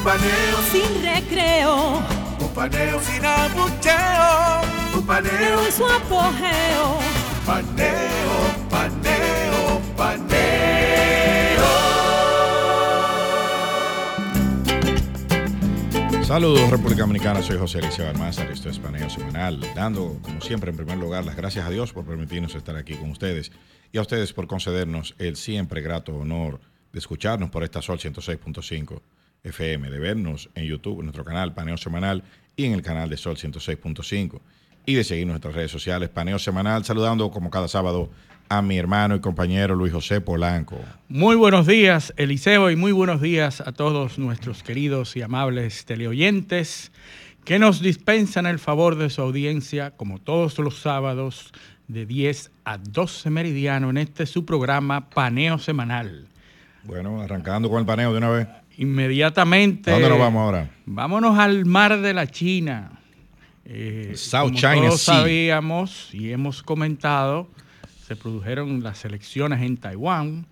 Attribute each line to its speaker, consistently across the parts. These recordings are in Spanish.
Speaker 1: Un paneo
Speaker 2: Sin recreo.
Speaker 1: Un paneo sin abucheo. Un paneo
Speaker 2: En su apogeo.
Speaker 1: Paneo, paneo, paneo.
Speaker 3: Saludos República Dominicana, soy José Eliseo Almázar, esto es Paneo Semanal, dando como siempre en primer lugar las gracias a Dios por permitirnos estar aquí con ustedes y a ustedes por concedernos el siempre grato honor de escucharnos por esta Sol 106.5 FM, de vernos en YouTube, en nuestro canal Paneo Semanal y en el canal de Sol 106.5 y de seguir nuestras redes sociales Paneo Semanal, saludando como cada sábado a mi hermano y compañero Luis José Polanco.
Speaker 4: Muy buenos días, Eliseo, y muy buenos días a todos nuestros queridos y amables teleoyentes que nos dispensan el favor de su audiencia, como todos los sábados, de 10 a 12 meridiano en este su programa Paneo Semanal.
Speaker 3: Bueno, arrancando con el paneo de una vez.
Speaker 4: Inmediatamente.
Speaker 3: ¿A dónde nos vamos ahora?
Speaker 4: Vámonos al mar de la China. Eh,
Speaker 3: South
Speaker 4: como
Speaker 3: China
Speaker 4: todos
Speaker 3: Sea.
Speaker 4: sabíamos y hemos comentado, se produjeron las elecciones en Taiwán.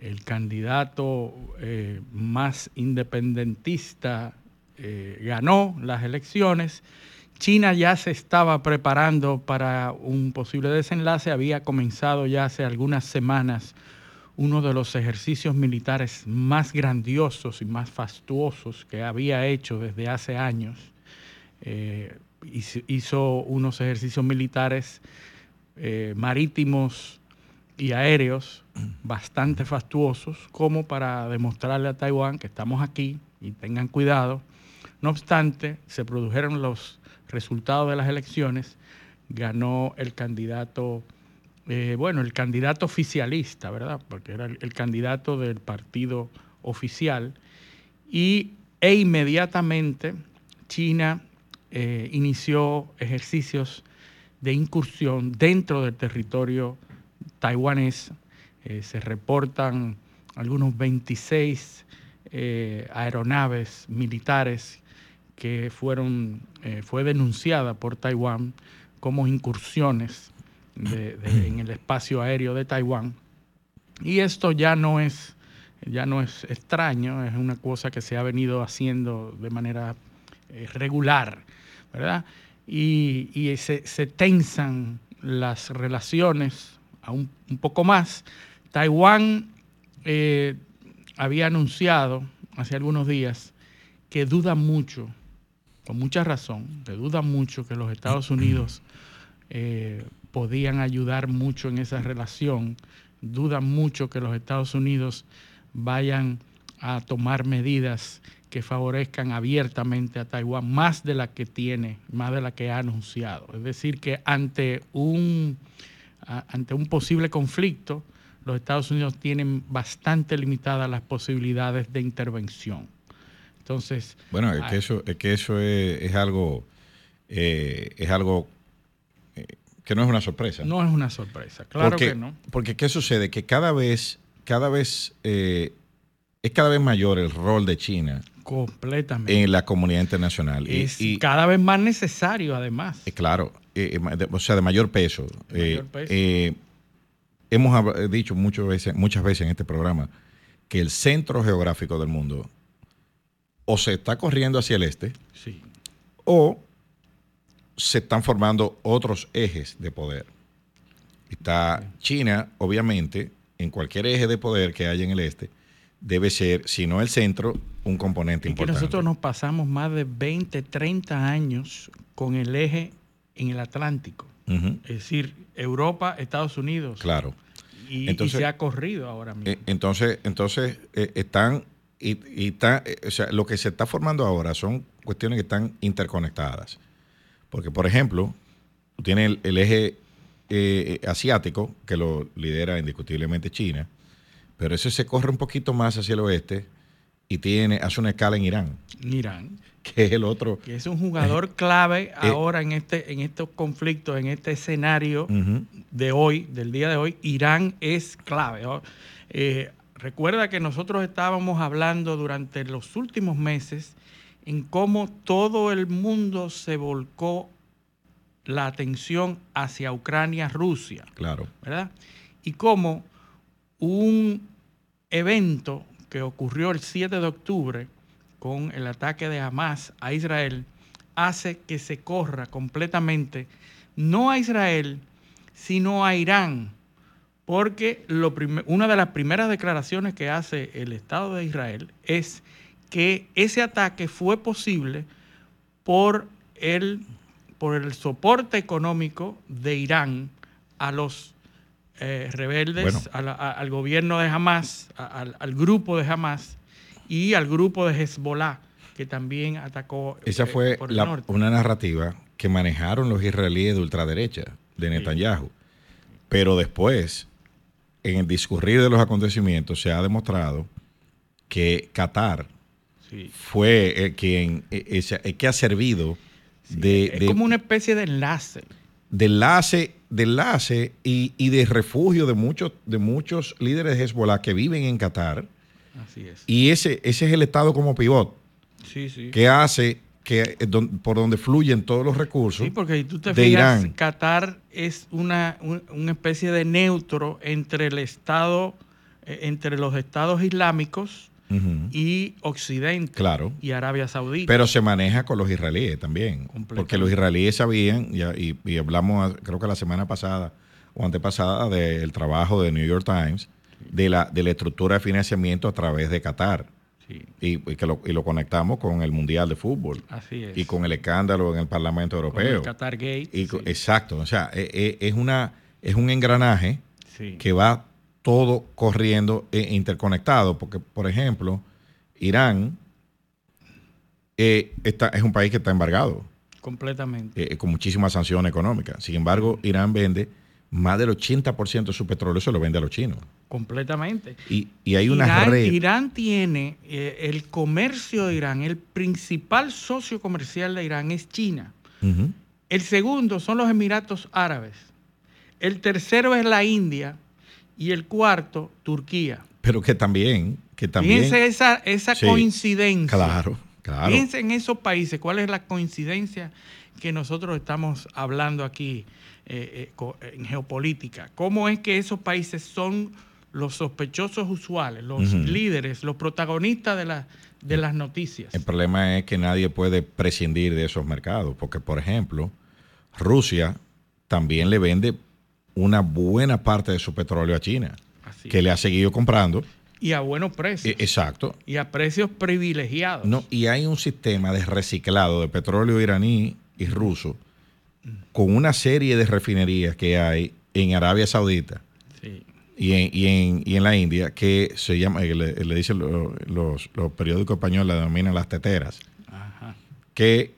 Speaker 4: El candidato eh, más independentista eh, ganó las elecciones. China ya se estaba preparando para un posible desenlace. Había comenzado ya hace algunas semanas uno de los ejercicios militares más grandiosos y más fastuosos que había hecho desde hace años. Eh, hizo, unos ejercicios militares eh, marítimos y aéreos bastante fastuosos como para demostrarle a Taiwán que estamos aquí y tengan cuidado. No obstante, se produjeron los resultados de las elecciones, ganó el candidato eh, bueno, el candidato oficialista, ¿verdad? Porque era el, candidato del partido oficial. Y, e inmediatamente China eh, inició ejercicios de incursión dentro del territorio taiwanés. Eh, se reportan algunos 26 eh, aeronaves militares que fueron, fue denunciada por Taiwán como incursiones de- en el espacio aéreo de Taiwán. Y esto ya no es ya no es extraño, es una cosa que se ha venido haciendo de manera eh, regular, ¿verdad? Y, y se, se tensan las relaciones aún un poco más. Taiwán eh, había anunciado hace algunos días que duda mucho, con mucha razón, que duda mucho que los Estados Unidos eh, podían ayudar mucho en esa relación. Dudan mucho que los Estados Unidos vayan a tomar medidas que favorezcan abiertamente a Taiwán, más de la que tiene, más de la que ha anunciado. Es decir, que ante un, ante un posible conflicto, los Estados Unidos tienen bastante limitadas las posibilidades de intervención. Entonces,
Speaker 3: Bueno, es que eso es, que eso es, es algo, eh, es algo eh, que no es una sorpresa.
Speaker 4: no es una sorpresa, claro
Speaker 3: porque,
Speaker 4: que no.
Speaker 3: Porque ¿qué sucede? Que cada vez, cada vez, eh, es cada vez mayor el rol de China
Speaker 4: Completamente.
Speaker 3: en la comunidad internacional. Y-
Speaker 4: es
Speaker 3: y,
Speaker 4: cada vez más necesario, además.
Speaker 3: eh, claro, eh, de- o sea, de mayor peso.
Speaker 4: De mayor peso.
Speaker 3: hemos dicho muchas veces, muchas veces en este programa que el centro geográfico del mundo o se está corriendo hacia el este
Speaker 4: Sí.
Speaker 3: o se están formando otros ejes de poder. Está China, obviamente, en cualquier eje de poder que haya en el este, debe ser, si no el centro, un componente
Speaker 4: Y que
Speaker 3: importante.
Speaker 4: nosotros nos pasamos más de 20, 30 años con el eje en el Atlántico. Es decir, Europa, Estados Unidos.
Speaker 3: Claro.
Speaker 4: Y, y
Speaker 3: Entonces-
Speaker 4: se ha corrido ahora mismo.
Speaker 3: Eh, Entonces, entonces eh, están, y, y está, eh, o sea, lo que se está formando ahora son cuestiones que están interconectadas. Porque, por ejemplo, tú tienes el, el eje eh, asiático, que lo lidera indiscutiblemente China, pero ese se corre un poquito más hacia el oeste y tiene, hace una escala en Irán,
Speaker 4: Irán,
Speaker 3: que es el otro.
Speaker 4: que es un jugador clave ahora en este en estos conflictos, en este escenario de hoy, del día de hoy, Irán es clave. ¿no? Eh, recuerda que nosotros estábamos hablando durante los últimos meses en cómo todo el mundo se volcó la atención hacia Ucrania, Rusia.
Speaker 3: Claro.
Speaker 4: ¿verdad? Y cómo un evento que ocurrió el 7 de octubre con el ataque de Hamas a Israel hace que se corra completamente, no a Israel, sino a Irán, porque lo una de las primeras declaraciones que hace el Estado de Israel es que ese ataque fue posible por el, por el soporte económico de Irán a los eh, rebeldes,
Speaker 3: Bueno.
Speaker 4: a la- a- al gobierno de Hamas, a- al, al grupo de Hamas y al grupo de Hezbollah, que también atacó
Speaker 3: Esa
Speaker 4: eh,
Speaker 3: fue
Speaker 4: por el
Speaker 3: la-
Speaker 4: norte.
Speaker 3: una narrativa que manejaron los israelíes de ultraderecha, de Netanyahu. Pero después, en el discurrir de los acontecimientos, se ha demostrado que Qatar
Speaker 4: Sí.
Speaker 3: fue el quien eh, ese- el que ha servido de,
Speaker 4: es
Speaker 3: de-
Speaker 4: como una especie de enlace.
Speaker 3: de enlace, de enlace y, y de refugio de muchos, de muchos líderes de Hezbollah que viven en Qatar.
Speaker 4: Así es.
Speaker 3: Y ese, ese es el Estado como pivot
Speaker 4: Sí, sí.
Speaker 3: que hace que eh, don- por donde fluyen todos los recursos.
Speaker 4: Sí, porque si tú te
Speaker 3: de
Speaker 4: fijas,
Speaker 3: Irán.
Speaker 4: Qatar es una, un- una especie de neutro entre el Estado, eh, entre los estados islámicos Y Occidente
Speaker 3: Claro.
Speaker 4: y Arabia Saudita.
Speaker 3: Pero se maneja con los israelíes también. Porque los israelíes sabían, y, y- y hablamos creo que la semana pasada o antepasada del trabajo de New York Times, de la, de la estructura de financiamiento a través de Qatar.
Speaker 4: Sí,
Speaker 3: Y, y que lo, y lo conectamos con el Mundial de Fútbol
Speaker 4: así es.
Speaker 3: y con el escándalo en el Parlamento
Speaker 4: Con
Speaker 3: Europeo.
Speaker 4: el Qatar Gate.
Speaker 3: Y con-
Speaker 4: sí,
Speaker 3: Exacto, o sea, e- e- es, una, es un engranaje
Speaker 4: sí.
Speaker 3: que va todo corriendo e interconectado, porque, por ejemplo, Irán eh, está, es un país que está embargado,
Speaker 4: completamente.
Speaker 3: eh, con muchísimas sanciones económicas. Sin embargo, Irán vende más del 80% de su petróleo, se lo vende a los chinos.
Speaker 4: completamente.
Speaker 3: Y, y hay una
Speaker 4: Irán,
Speaker 3: red.
Speaker 4: Irán tiene eh, el comercio de Irán, el principal socio comercial de Irán es China. El segundo son los Emiratos Árabes. El tercero es la India. Y el cuarto, Turquía.
Speaker 3: Pero que también, que también.
Speaker 4: Fíjense esa, esa
Speaker 3: Sí,
Speaker 4: coincidencia.
Speaker 3: Claro, claro.
Speaker 4: Fíjense en esos países, cuál es la coincidencia que nosotros estamos hablando aquí eh, eh, en geopolítica. ¿Cómo es que esos países son los sospechosos usuales, los líderes, los protagonistas de, la- de las noticias?
Speaker 3: El problema es que nadie puede prescindir de esos mercados, porque, por ejemplo, Rusia también le vende una buena parte de su petróleo a China,
Speaker 4: Así.
Speaker 3: que le ha seguido comprando.
Speaker 4: Y a buenos precios.
Speaker 3: E- Exacto.
Speaker 4: y a precios privilegiados.
Speaker 3: No, y hay un sistema de reciclado de petróleo iraní y ruso con una serie de refinerías que hay en Arabia Saudita
Speaker 4: Sí.
Speaker 3: y en, y en, y en la India que se llama, que le, le dicen lo- los, los periódicos españoles, la denominan las teteras.
Speaker 4: Ajá.
Speaker 3: que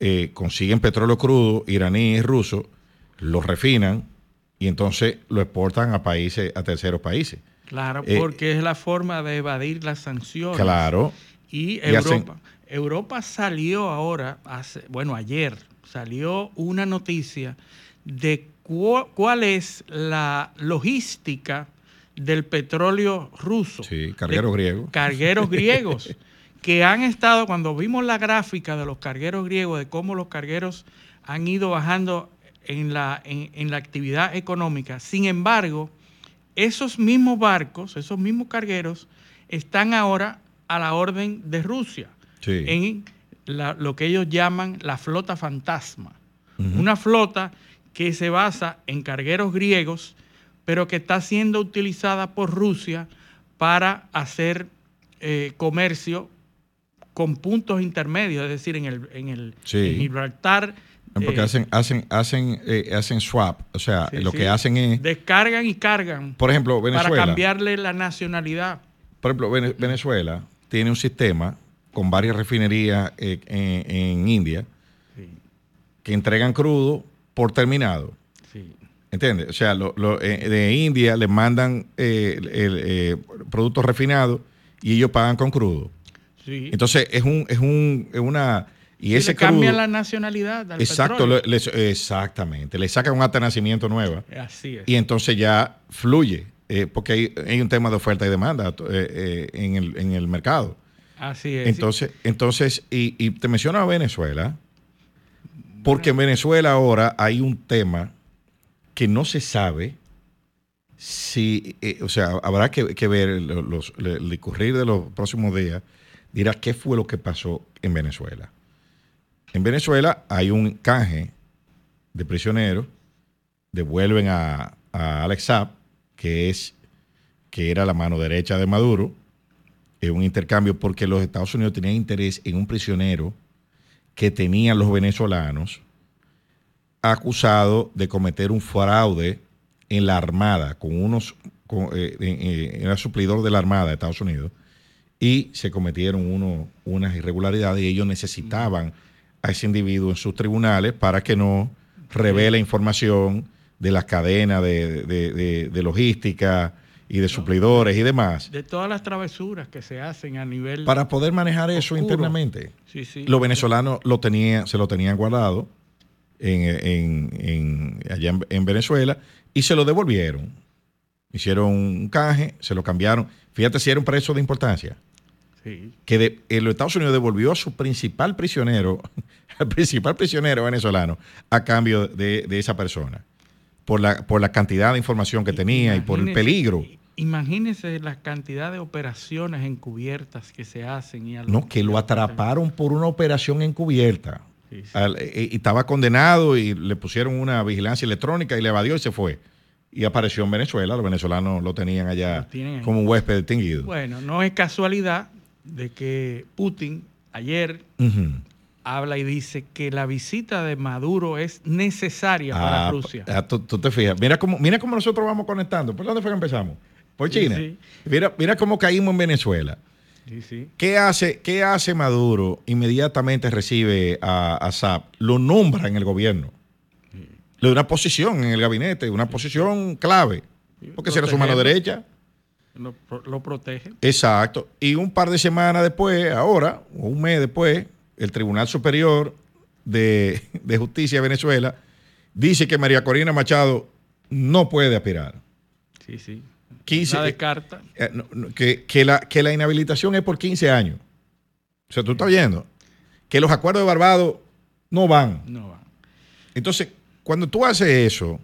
Speaker 3: eh, consiguen petróleo crudo iraní y ruso, lo refinan y entonces lo exportan a países, a terceros países.
Speaker 4: Claro,
Speaker 3: Eh,
Speaker 4: porque es la forma de evadir las sanciones.
Speaker 3: Claro.
Speaker 4: Y
Speaker 3: Y hacen-
Speaker 4: Europa. Europa salió ahora, hace, bueno, ayer salió una noticia de cu- cuál es la logística del petróleo ruso.
Speaker 3: Sí, cargueros griegos.
Speaker 4: Cargueros griegos que han estado, cuando vimos la gráfica de los cargueros griegos, de cómo los cargueros han ido bajando en la, en, en la actividad económica. Sin embargo, esos mismos barcos, esos mismos cargueros, están ahora a la orden de Rusia
Speaker 3: Sí.
Speaker 4: en la- lo que ellos llaman la flota fantasma. Una flota que se basa en cargueros griegos, pero que está siendo utilizada por Rusia para hacer eh, comercio con puntos intermedios, es decir, en el, en el
Speaker 3: Sí.
Speaker 4: en Gibraltar.
Speaker 3: Porque
Speaker 4: eh,
Speaker 3: hacen, hacen, hacen, eh, hacen swap. O sea,
Speaker 4: sí,
Speaker 3: lo
Speaker 4: sí,
Speaker 3: que hacen es,
Speaker 4: Descargan y cargan
Speaker 3: por ejemplo,
Speaker 4: para
Speaker 3: Venezuela.
Speaker 4: cambiarle la nacionalidad.
Speaker 3: Por ejemplo, Vene- Venezuela tiene un sistema con varias refinerías eh, en, en India
Speaker 4: Sí,
Speaker 3: que entregan crudo por terminado.
Speaker 4: sí.
Speaker 3: ¿Entiendes? O sea, lo- lo, eh, de India le mandan productos refinados y ellos pagan con crudo.
Speaker 4: Sí.
Speaker 3: Entonces es un, es un, es una y
Speaker 4: Y
Speaker 3: ese
Speaker 4: le
Speaker 3: crudo-
Speaker 4: la nacionalidad al
Speaker 3: exacto,
Speaker 4: petróleo.
Speaker 3: le- le- exactamente, le sacan un acta de nacimiento nueva
Speaker 4: Así es.
Speaker 3: y entonces ya fluye, eh, porque hay, hay un tema de oferta y demanda eh, eh, en, el, en el mercado.
Speaker 4: Así es.
Speaker 3: Entonces, entonces y, y te menciono a Venezuela, porque en Venezuela ahora hay un tema que no se sabe si, o sea, habrá que, que ver los, el discurrir de los próximos días, dirá qué fue lo que pasó en Venezuela. En Venezuela hay un canje de prisioneros, devuelven a, Alex Saab, que es que era la mano derecha de Maduro, en un intercambio porque los Estados Unidos tenían interés en un prisionero que tenían los venezolanos acusado de cometer un fraude en la Armada con unos con, eh, eh, era suplidor de la Armada de Estados Unidos y se cometieron unas irregularidades y ellos necesitaban a ese individuo en sus tribunales para que no revele información de las cadenas de, de- de- de logística y de suplidores y demás
Speaker 4: De todas las travesuras que se hacen a nivel.
Speaker 3: para poder manejar eso
Speaker 4: Oscuro.
Speaker 3: internamente.
Speaker 4: Sí, sí.
Speaker 3: Los venezolanos lo tenía, se lo tenían guardado en, en- en- allá en, en Venezuela y se lo devolvieron. Hicieron un canje, se lo cambiaron. Fíjate si era un preso de importancia.
Speaker 4: Sí.
Speaker 3: Que de- eh, los Estados Unidos devolvió a su principal prisionero, al principal prisionero venezolano, a cambio de, de esa persona. Por la, por la cantidad de información que tenía y por el peligro.
Speaker 4: Imagínese la cantidad de operaciones encubiertas que se hacen. Y a
Speaker 3: No, que lo atraparon por una operación encubierta.
Speaker 4: Sí, sí.
Speaker 3: Al- eh, y estaba condenado y le pusieron una vigilancia electrónica y le evadió y se fue. Y apareció en Venezuela. Los venezolanos lo tenían allá
Speaker 4: Lo
Speaker 3: como un huésped distinguido.
Speaker 4: Bueno, no es casualidad de que Putin ayer habla y dice que la visita de Maduro es necesaria para
Speaker 3: Ah,
Speaker 4: Rusia.
Speaker 3: ah, tú, tú te fijas. Mira cómo, mira cómo nosotros vamos conectando. ¿Por dónde fue que empezamos? Por China.
Speaker 4: sí.
Speaker 3: Mira, mira cómo caímos en Venezuela.
Speaker 4: Sí.
Speaker 3: ¿Qué hace, qué hace Maduro? Inmediatamente recibe a, a Saab, lo nombra en el gobierno. Le da una posición en el gabinete, una posición clave. Porque si era su mano derecha.
Speaker 4: Lo, pro- lo protege.
Speaker 3: Exacto. Y un par de semanas después, ahora, o un mes después, el Tribunal Superior de, de Justicia de Venezuela dice que María Corina Machado no puede aspirar.
Speaker 4: Sí, sí.
Speaker 3: 15,
Speaker 4: La descarta.
Speaker 3: eh, no, no, que, que la, que la inhabilitación es por 15 años. O sea, tú estás viendo que los acuerdos de Barbados no van.
Speaker 4: No va.
Speaker 3: Entonces, cuando tú haces eso,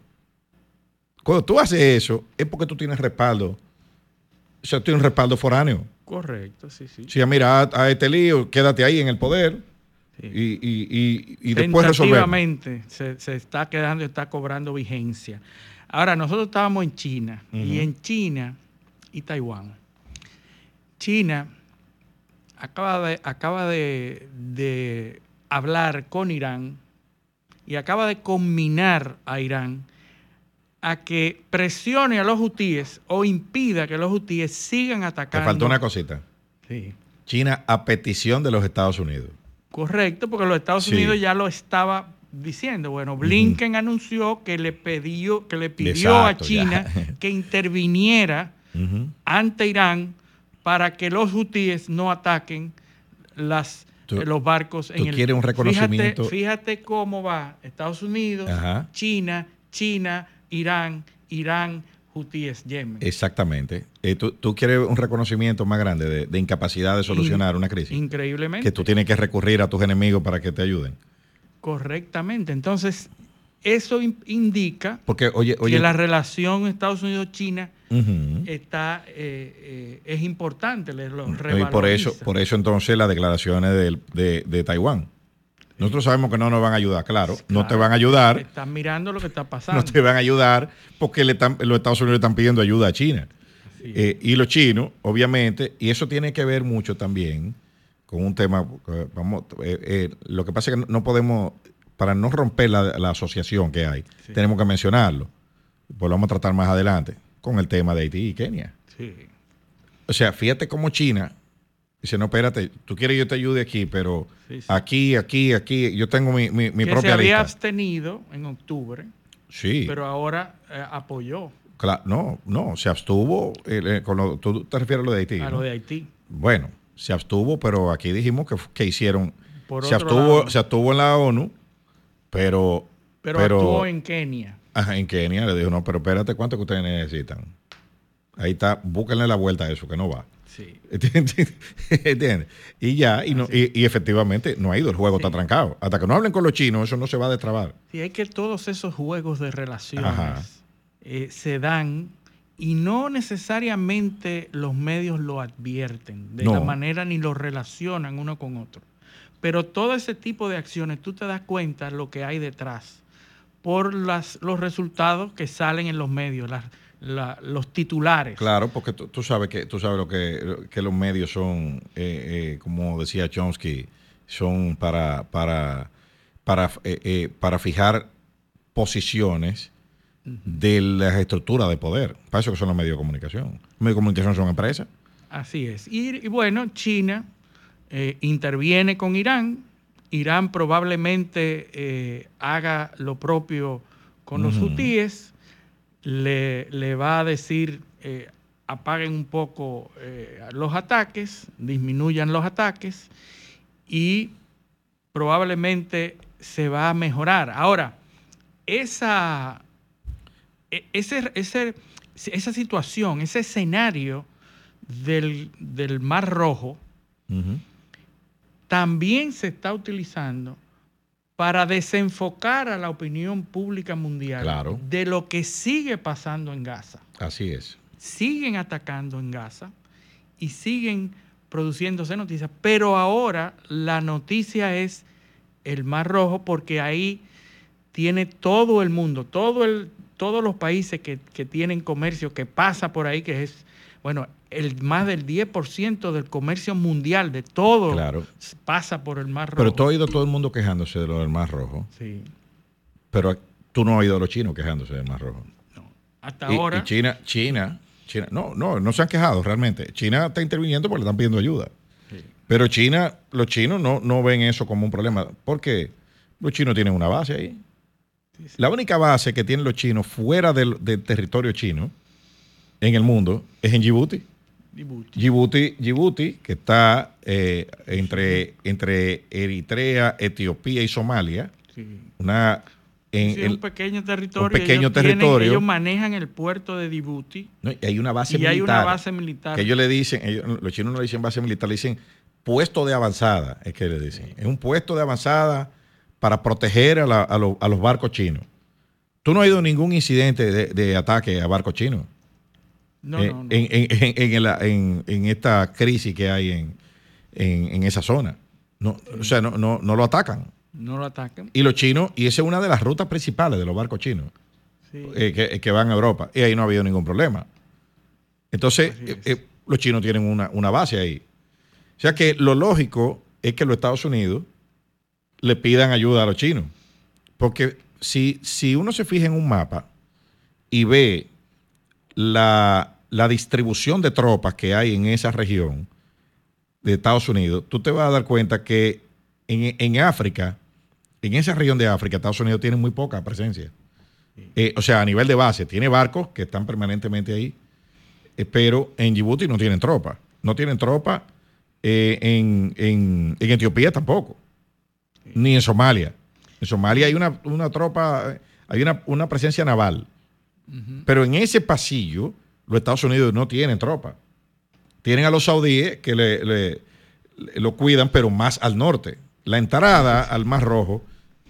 Speaker 3: cuando tú haces eso, es porque tú tienes respaldo. O sea, tú tienes un respaldo foráneo.
Speaker 4: Correcto, sí, sí.
Speaker 3: Si mira, a, a este lío, quédate ahí en el poder
Speaker 4: Sí.
Speaker 3: y, y- y- y después resolver.
Speaker 4: Se, se está quedando, está cobrando vigencia. Ahora, nosotros estábamos en China y en China y Taiwán. China acaba de, acaba de, de hablar con Irán y acaba de combinar a Irán a que presione a los hutíes o impida que los hutíes sigan
Speaker 3: Te
Speaker 4: atacando.
Speaker 3: faltó una cosita.
Speaker 4: Sí.
Speaker 3: China a petición de los Estados Unidos.
Speaker 4: Correcto, porque los Estados
Speaker 3: Sí.
Speaker 4: Unidos ya lo estaba diciendo. Bueno, Blinken anunció que le pidió, que le pidió
Speaker 3: Exacto,
Speaker 4: a China
Speaker 3: ya.
Speaker 4: que interviniera ante Irán para que los hutíes no ataquen las,
Speaker 3: Tú-
Speaker 4: eh, los barcos en
Speaker 3: tú
Speaker 4: el
Speaker 3: quieres un reconocimiento-
Speaker 4: Fíjate, fíjate cómo va Estados Unidos,
Speaker 3: Ajá.
Speaker 4: China, China, Irán, Irán, hutíes, Yemen.
Speaker 3: Exactamente. Eh, tú, tú quieres un reconocimiento más grande de, de incapacidad de solucionar una crisis.
Speaker 4: Increíblemente.
Speaker 3: Que tú tienes que recurrir a tus enemigos para que te ayuden.
Speaker 4: Correctamente. Entonces, eso in- indica
Speaker 3: Porque, oye, oye.
Speaker 4: que la relación Estados Unidos-China está eh, eh, es importante, lo
Speaker 3: Y por eso, por eso entonces las declaraciones de, de Taiwán. Nosotros sabemos que no nos van a ayudar, claro. No te van a ayudar.
Speaker 4: Están mirando lo que está pasando.
Speaker 3: No te van a ayudar porque le están- los Estados Unidos le están pidiendo ayuda a China. Eh, y los chinos, obviamente, y eso tiene que ver mucho también con un tema, vamos, eh, eh, lo que pasa es que no- no podemos, para no romper la, la asociación que hay,
Speaker 4: Sí.
Speaker 3: tenemos que mencionarlo. Pues lo vamos a tratar más adelante con el tema de Haití y Kenia.
Speaker 4: Sí.
Speaker 3: O sea, fíjate cómo China dice, no, espérate, tú quieres que yo te ayude aquí, pero
Speaker 4: Sí, sí.
Speaker 3: aquí, aquí, aquí, yo tengo mi, mi- mi
Speaker 4: que se había
Speaker 3: lista.
Speaker 4: abstenido en octubre,
Speaker 3: Sí.
Speaker 4: pero ahora eh, apoyó
Speaker 3: Cla- no, no, se abstuvo. eh, con lo- tú te refieres a lo de Haití.
Speaker 4: a
Speaker 3: ¿no?
Speaker 4: lo de Haití.
Speaker 3: bueno, se abstuvo, pero aquí dijimos que, que hicieron,
Speaker 4: Por
Speaker 3: se abstuvo,
Speaker 4: lado-
Speaker 3: se abstuvo en la ONU, pero,
Speaker 4: Pero,
Speaker 3: pero
Speaker 4: actuó en Kenia.
Speaker 3: ajá, en Kenia le dijo, no, pero espérate, ¿cuánto que ustedes necesitan? Ahí está, búsquenle la vuelta a eso, que no va.
Speaker 4: Sí.
Speaker 3: ¿Entiendes? Y ya, y, no, y, y efectivamente no ha ido, el juego está trancado. Hasta que no hablen con los chinos, eso no se va a destrabar.
Speaker 4: Sí, hay que todos esos juegos de relaciones eh, se dan y no necesariamente los medios lo advierten de
Speaker 3: No.
Speaker 4: la manera ni lo relacionan uno con otro. Pero todo ese tipo de acciones, tú te das cuenta lo que hay detrás por las, los resultados que salen en los medios, las- la- los titulares.
Speaker 3: Claro, porque tú, tú sabes que tú sabes lo que, que los medios son, eh, eh, como decía Chomsky, son para para para, eh, para fijar posiciones de las estructuras de poder. Para eso que son los medios de comunicación. Los medios de comunicación son empresas.
Speaker 4: Así es. Y, y bueno, China interviene con Irán. Irán probablemente haga lo propio con los hutíes. Le, le va a decir, eh, apaguen un poco eh, los ataques, disminuyan los ataques y probablemente se va a mejorar. Ahora, esa, e- ese, ese- esa situación, ese escenario del, del Mar Rojo también se está utilizando para desenfocar a la opinión pública mundial
Speaker 3: Claro.
Speaker 4: de lo que sigue pasando en Gaza.
Speaker 3: Así es.
Speaker 4: Siguen atacando en Gaza y siguen produciéndose noticias, pero ahora la noticia es el Mar Rojo porque ahí tiene todo el mundo, todo el, todos los países que, que tienen comercio, que pasa por ahí, que es, bueno, el más del 10% del comercio mundial de todo
Speaker 3: Claro.
Speaker 4: pasa por el Mar Rojo.
Speaker 3: Pero tú has oído todo el mundo quejándose de lo del Mar Rojo,
Speaker 4: Sí,
Speaker 3: pero tú no has oído a los chinos quejándose del Mar Rojo.
Speaker 4: no. Hasta
Speaker 3: Y,
Speaker 4: ahora,
Speaker 3: y China, China, China, no, no, no se han quejado realmente. China está interviniendo porque le están pidiendo ayuda.
Speaker 4: Sí.
Speaker 3: Pero China, los chinos no, no ven eso como un problema. Porque los chinos tienen una base ahí. La única base que tienen los chinos fuera del, del territorio chino en el mundo es en Djibouti.
Speaker 4: Djibouti.
Speaker 3: Djibouti, Djibouti que está eh, entre, entre Eritrea, Etiopía y Somalia.
Speaker 4: Sí.
Speaker 3: Una, en
Speaker 4: Sí,
Speaker 3: el-
Speaker 4: un pequeño territorio.
Speaker 3: un pequeño
Speaker 4: ellos tienen-
Speaker 3: territorio.
Speaker 4: ellos manejan el puerto de Djibouti
Speaker 3: no, y hay una base
Speaker 4: y
Speaker 3: militar.
Speaker 4: hay una base militar.
Speaker 3: Que ellos le dicen, ellos- los chinos no le dicen base militar, le dicen puesto de avanzada, es que le dicen. Es un puesto de avanzada para proteger a, la- a los- a los barcos chinos. Tú no has ido ningún incidente de, de ataque a barcos chinos
Speaker 4: no,
Speaker 3: eh,
Speaker 4: no, no.
Speaker 3: En, en- en- esta crisis que hay en, esa zona. No, o sea, no, no, no lo atacan.
Speaker 4: no lo atacan.
Speaker 3: Y los chinos, y esa es una de las rutas principales de los barcos chinos
Speaker 4: Sí.
Speaker 3: eh, que, que van a Europa. Y ahí no ha habido ningún problema. Entonces, eh, los chinos tienen una, una base ahí. O sea que lo lógico es que los Estados Unidos le pidan ayuda a los chinos. Porque si, si uno se fija en un mapa y ve la, la distribución de tropas que hay en esa región de Estados Unidos, tú te vas a dar cuenta que en, en África, en esa región de África, Estados Unidos tiene muy poca presencia. Eh, o sea, a nivel de base, tiene barcos que están permanentemente ahí, eh, pero en Djibouti no tienen tropa. No tienen tropa eh, en, en- en Etiopía tampoco, ni en Somalia. En Somalia hay una, una tropa, hay una, una presencia naval, pero en ese pasillo los Estados Unidos no tienen tropa. Tienen a los saudíes que le, le- le- lo cuidan, pero más al norte. La entrada al Mar Rojo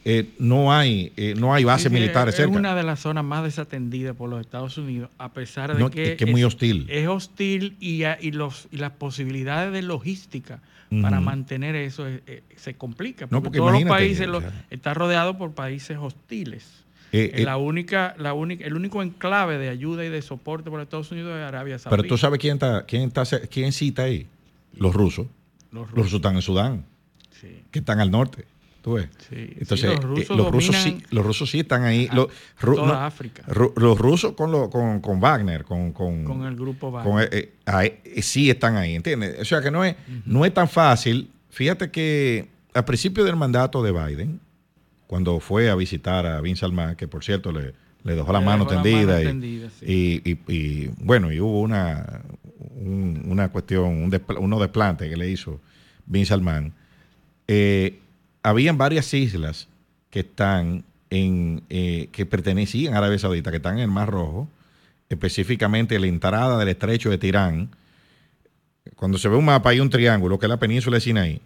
Speaker 3: eh, no hay eh, no hay bases
Speaker 4: Sí,
Speaker 3: militares
Speaker 4: es
Speaker 3: cerca.
Speaker 4: una de las zonas más desatendidas por los Estados Unidos, a pesar de
Speaker 3: No,
Speaker 4: que,
Speaker 3: es que es muy hostil.
Speaker 4: Es hostil y, y los, y las posibilidades de logística para mantener eso eh, eh, se complica. Porque,
Speaker 3: No, porque
Speaker 4: todos los países
Speaker 3: o
Speaker 4: lo-
Speaker 3: sea.
Speaker 4: está rodeado por países hostiles.
Speaker 3: Eh,
Speaker 4: Eh,
Speaker 3: eh,
Speaker 4: la única, la única, el único enclave de ayuda y de soporte para Estados Unidos es Arabia Saudita.
Speaker 3: pero tú sabes quién está, quién está, quién está ahí. Los rusos.
Speaker 4: los
Speaker 3: Los rusos están en Sudán,
Speaker 4: sí,
Speaker 3: que están al norte. ¿Tú ves?
Speaker 4: sí,
Speaker 3: Entonces,
Speaker 4: sí,
Speaker 3: eh,
Speaker 4: los rusos,
Speaker 3: los, rusos sí, los rusos sí están ahí. Los, ru-
Speaker 4: toda
Speaker 3: no,
Speaker 4: África
Speaker 3: ru- los rusos con, lo- con, con Wagner, con, con,
Speaker 4: con el grupo Wagner.
Speaker 3: con, eh, eh, eh, sí están ahí, ¿entiendes? O sea que no es, no es tan fácil. Fíjate que al principio del mandato de Biden, cuando fue a visitar a Bin Salman, que por cierto le, le dejó la
Speaker 4: Le
Speaker 3: mano
Speaker 4: dejó la
Speaker 3: tendida,
Speaker 4: mano
Speaker 3: y,
Speaker 4: tendida, sí.
Speaker 3: y- y- y, bueno, y hubo una, una cuestión, un despl unos desplantes que le hizo Bin Salman, eh, habían varias islas que están en, eh, que pertenecían a Arabia Saudita, que están en el Mar Rojo, específicamente la entrada del estrecho de Tirán. Cuando se ve un mapa hay un triángulo, que es la península de Sinaí.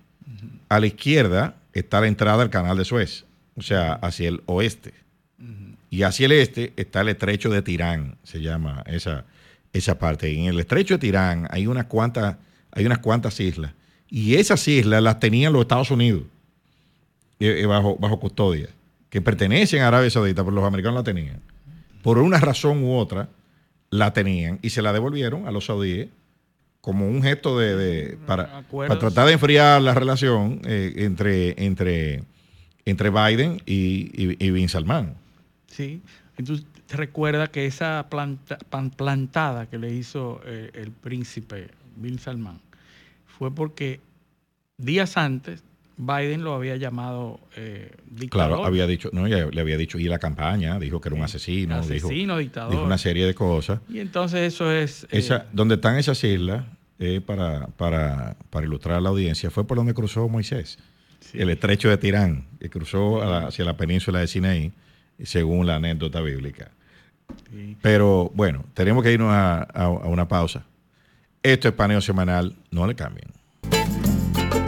Speaker 3: A la izquierda está la entrada del canal de Suez, o sea, hacia el oeste. Y hacia el este está el estrecho de Tirán, se llama esa, esa parte. Y en el estrecho de Tirán hay unas cuantas, hay unas cuantas islas. Y esas islas las tenían los Estados Unidos eh, eh, bajo, bajo custodia, que pertenecen a Arabia Saudita, pero los americanos la tenían. Por una razón u otra, la tenían y se la devolvieron a los saudíes como un gesto de, para, para, tratar de enfriar la relación eh, entre, entre, entre Biden y, y, Bin Salman.
Speaker 4: Sí, entonces recuerda que esa planta, plantada que le hizo eh, el príncipe Bin Salman fue porque días antes Biden lo había llamado eh, dictador.
Speaker 3: Claro, había dicho, no, le había dicho, y la campaña, dijo que era un asesino.
Speaker 4: Asesino, dictador. Dijo
Speaker 3: una serie de cosas.
Speaker 4: Y entonces eso es...
Speaker 3: Eh, esa, donde están esas islas, eh, para, para, para, ilustrar a la audiencia, fue por donde cruzó Moisés. El estrecho de Tirán, que cruzó hacia la península de Sinaí, según la anécdota bíblica. Pero bueno, tenemos que irnos a, a una pausa. Esto es paneo semanal, no le cambien.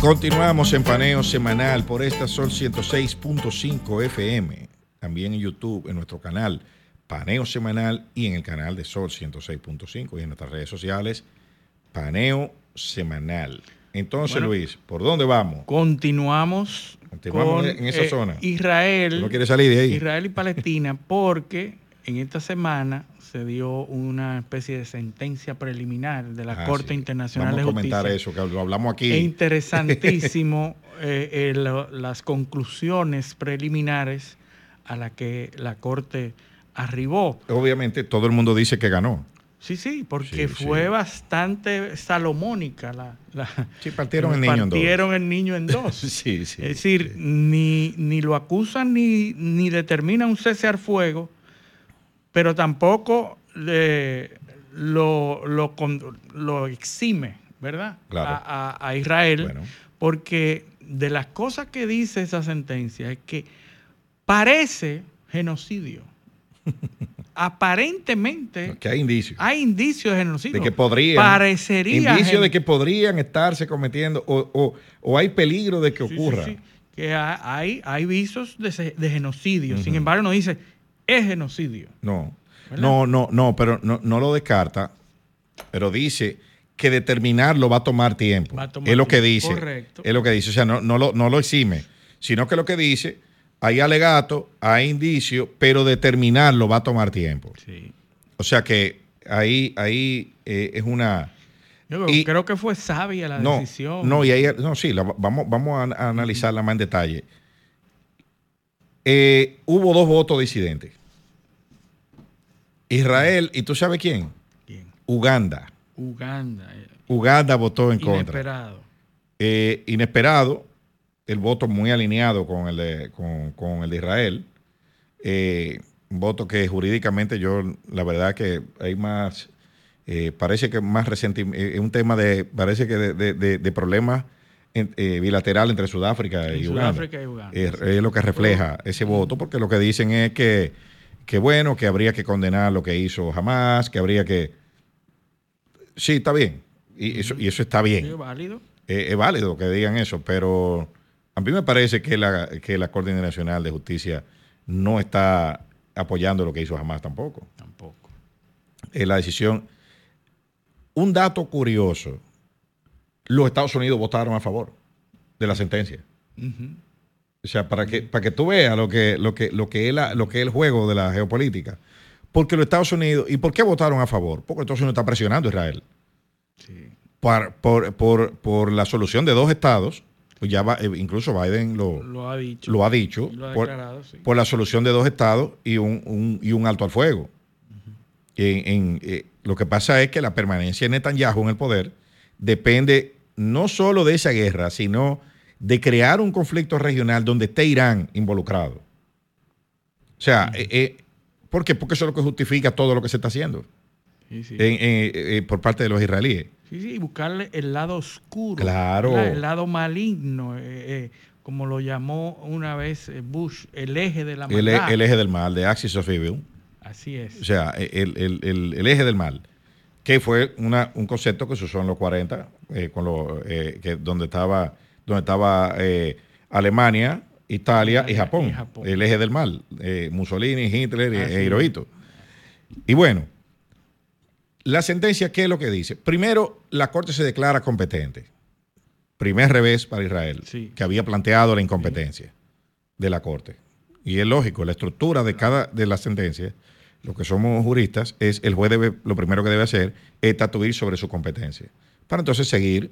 Speaker 3: Continuamos en paneo semanal por esta Sol 106.5 FM. También en YouTube, en nuestro canal Paneo Semanal y en el canal de Sol 106.5 y en nuestras redes sociales Paneo Semanal. Entonces, Luis, ¿por dónde vamos?
Speaker 4: Continuamos,
Speaker 3: continuamos en esa eh, zona.
Speaker 4: Israel.
Speaker 3: No quiere salir de ahí.
Speaker 4: Israel y Palestina, porque en esta semana se dio una especie de sentencia preliminar de la ah, Corte Internacional
Speaker 3: Vamos
Speaker 4: de
Speaker 3: Justicia. comentar eso, que lo hablamos aquí.
Speaker 4: Es interesantísimo eh, las conclusiones preliminares a las que la Corte arribó.
Speaker 3: Obviamente todo el mundo dice que ganó.
Speaker 4: Sí, sí, porque fue bastante salomónica la...
Speaker 3: sí, partieron el niño en dos.
Speaker 4: Partieron el niño en dos.
Speaker 3: sí, sí.
Speaker 4: Es decir, Ni, ni lo acusan ni, ni determinan un cese al fuego, pero tampoco lo, lo, exime, ¿verdad? A, Israel, porque de las cosas que dice esa sentencia es que parece genocidio. Aparentemente.
Speaker 3: Que hay indicios.
Speaker 4: Hay indicios de genocidio.
Speaker 3: De que podrían.
Speaker 4: Parecería.
Speaker 3: Indicios de que podrían estarse cometiendo o, hay peligro de que ocurra. Sí,
Speaker 4: que hay, hay visos de, genocidio. Sin embargo, no dice es genocidio.
Speaker 3: No, no, no, no, pero no, lo descarta, pero dice que determinarlo va a tomar tiempo. es lo que dice.
Speaker 4: Correcto.
Speaker 3: Es lo que dice. O sea, no, no, lo, no lo exime, sino que lo que dice, hay alegato, hay indicio, pero determinarlo va a tomar tiempo.
Speaker 4: Sí.
Speaker 3: O sea que ahí, ahí eh, es una...
Speaker 4: Yo creo que fue sabia la decisión.
Speaker 3: No, y ahí, no, sí, vamos, vamos a, analizarla más en detalle. Eh, hubo dos votos disidentes. Israel, ¿y tú sabes quién?
Speaker 4: ¿Quién?
Speaker 3: Uganda.
Speaker 4: Uganda. Eh.
Speaker 3: Uganda votó en contra.
Speaker 4: Inesperado.
Speaker 3: Eh, inesperado, el voto muy alineado con el de, con, el de Israel. Eh, un voto que jurídicamente yo, la verdad que hay más, parece que más resentimiento, es un tema de, parece que de, problemas bilateral entre Sudáfrica y,
Speaker 4: Sudáfrica y Uganda.
Speaker 3: Es, lo que refleja ese voto, porque lo que dicen es que que bueno, que habría que condenar lo que hizo jamás, que habría que... Sí, está bien. Y eso, y eso está bien.
Speaker 4: es válido.
Speaker 3: Eh, es válido que digan eso, pero a mí me parece que la, que la Corte Internacional de Justicia no está apoyando lo que hizo jamás tampoco.
Speaker 4: Tampoco.
Speaker 3: Eh, la decisión... Un dato curioso, los Estados Unidos votaron a favor de la sentencia. O sea, para que, para que tú veas lo que, lo, que, lo, que es lo que es el juego de la geopolítica. Porque los Estados Unidos, ¿y por qué votaron a favor? Porque Estados Unidos está presionando a Israel.
Speaker 4: Sí.
Speaker 3: Por, por, la solución de dos estados, ya va, eh, incluso Biden lo,
Speaker 4: ha dicho,
Speaker 3: lo ha dicho por, la solución de dos estados y un, y un alto al fuego. en, eh, lo que pasa es que la permanencia de Netanyahu en el poder depende no solo de esa guerra, sino de crear un conflicto regional donde esté Irán involucrado. O sea, eh, eh, ¿por qué? Porque eso es lo que justifica todo lo que se está haciendo por parte de los israelíes.
Speaker 4: Sí, sí, buscarle el lado oscuro.
Speaker 3: Claro.
Speaker 4: El lado maligno, eh, eh, como lo llamó una vez eh, Bush, el eje de la
Speaker 3: e-
Speaker 4: maldad.
Speaker 3: el eje del mal, de Axis of Evil.
Speaker 4: Así es.
Speaker 3: O sea, el, el- el- el eje del mal, que fue una- un concepto que se usó en los 40, eh, con lo, eh, que donde estaba, donde estaba eh, Alemania, Italia y Japón,
Speaker 4: y Japón.
Speaker 3: El eje del mal. Mussolini, Hitler y-
Speaker 4: Así
Speaker 3: e
Speaker 4: es.
Speaker 3: Hirohito. Y bueno, la sentencia, ¿qué es lo que dice? Primero, la Corte se declara competente. Primer revés para Israel,
Speaker 4: Sí.
Speaker 3: que había planteado la incompetencia de la Corte. Y es lógico, la estructura de cada de las sentencias, lo que somos juristas, es el juez debe, lo primero que debe hacer es tatuir sobre su competencia, para entonces seguir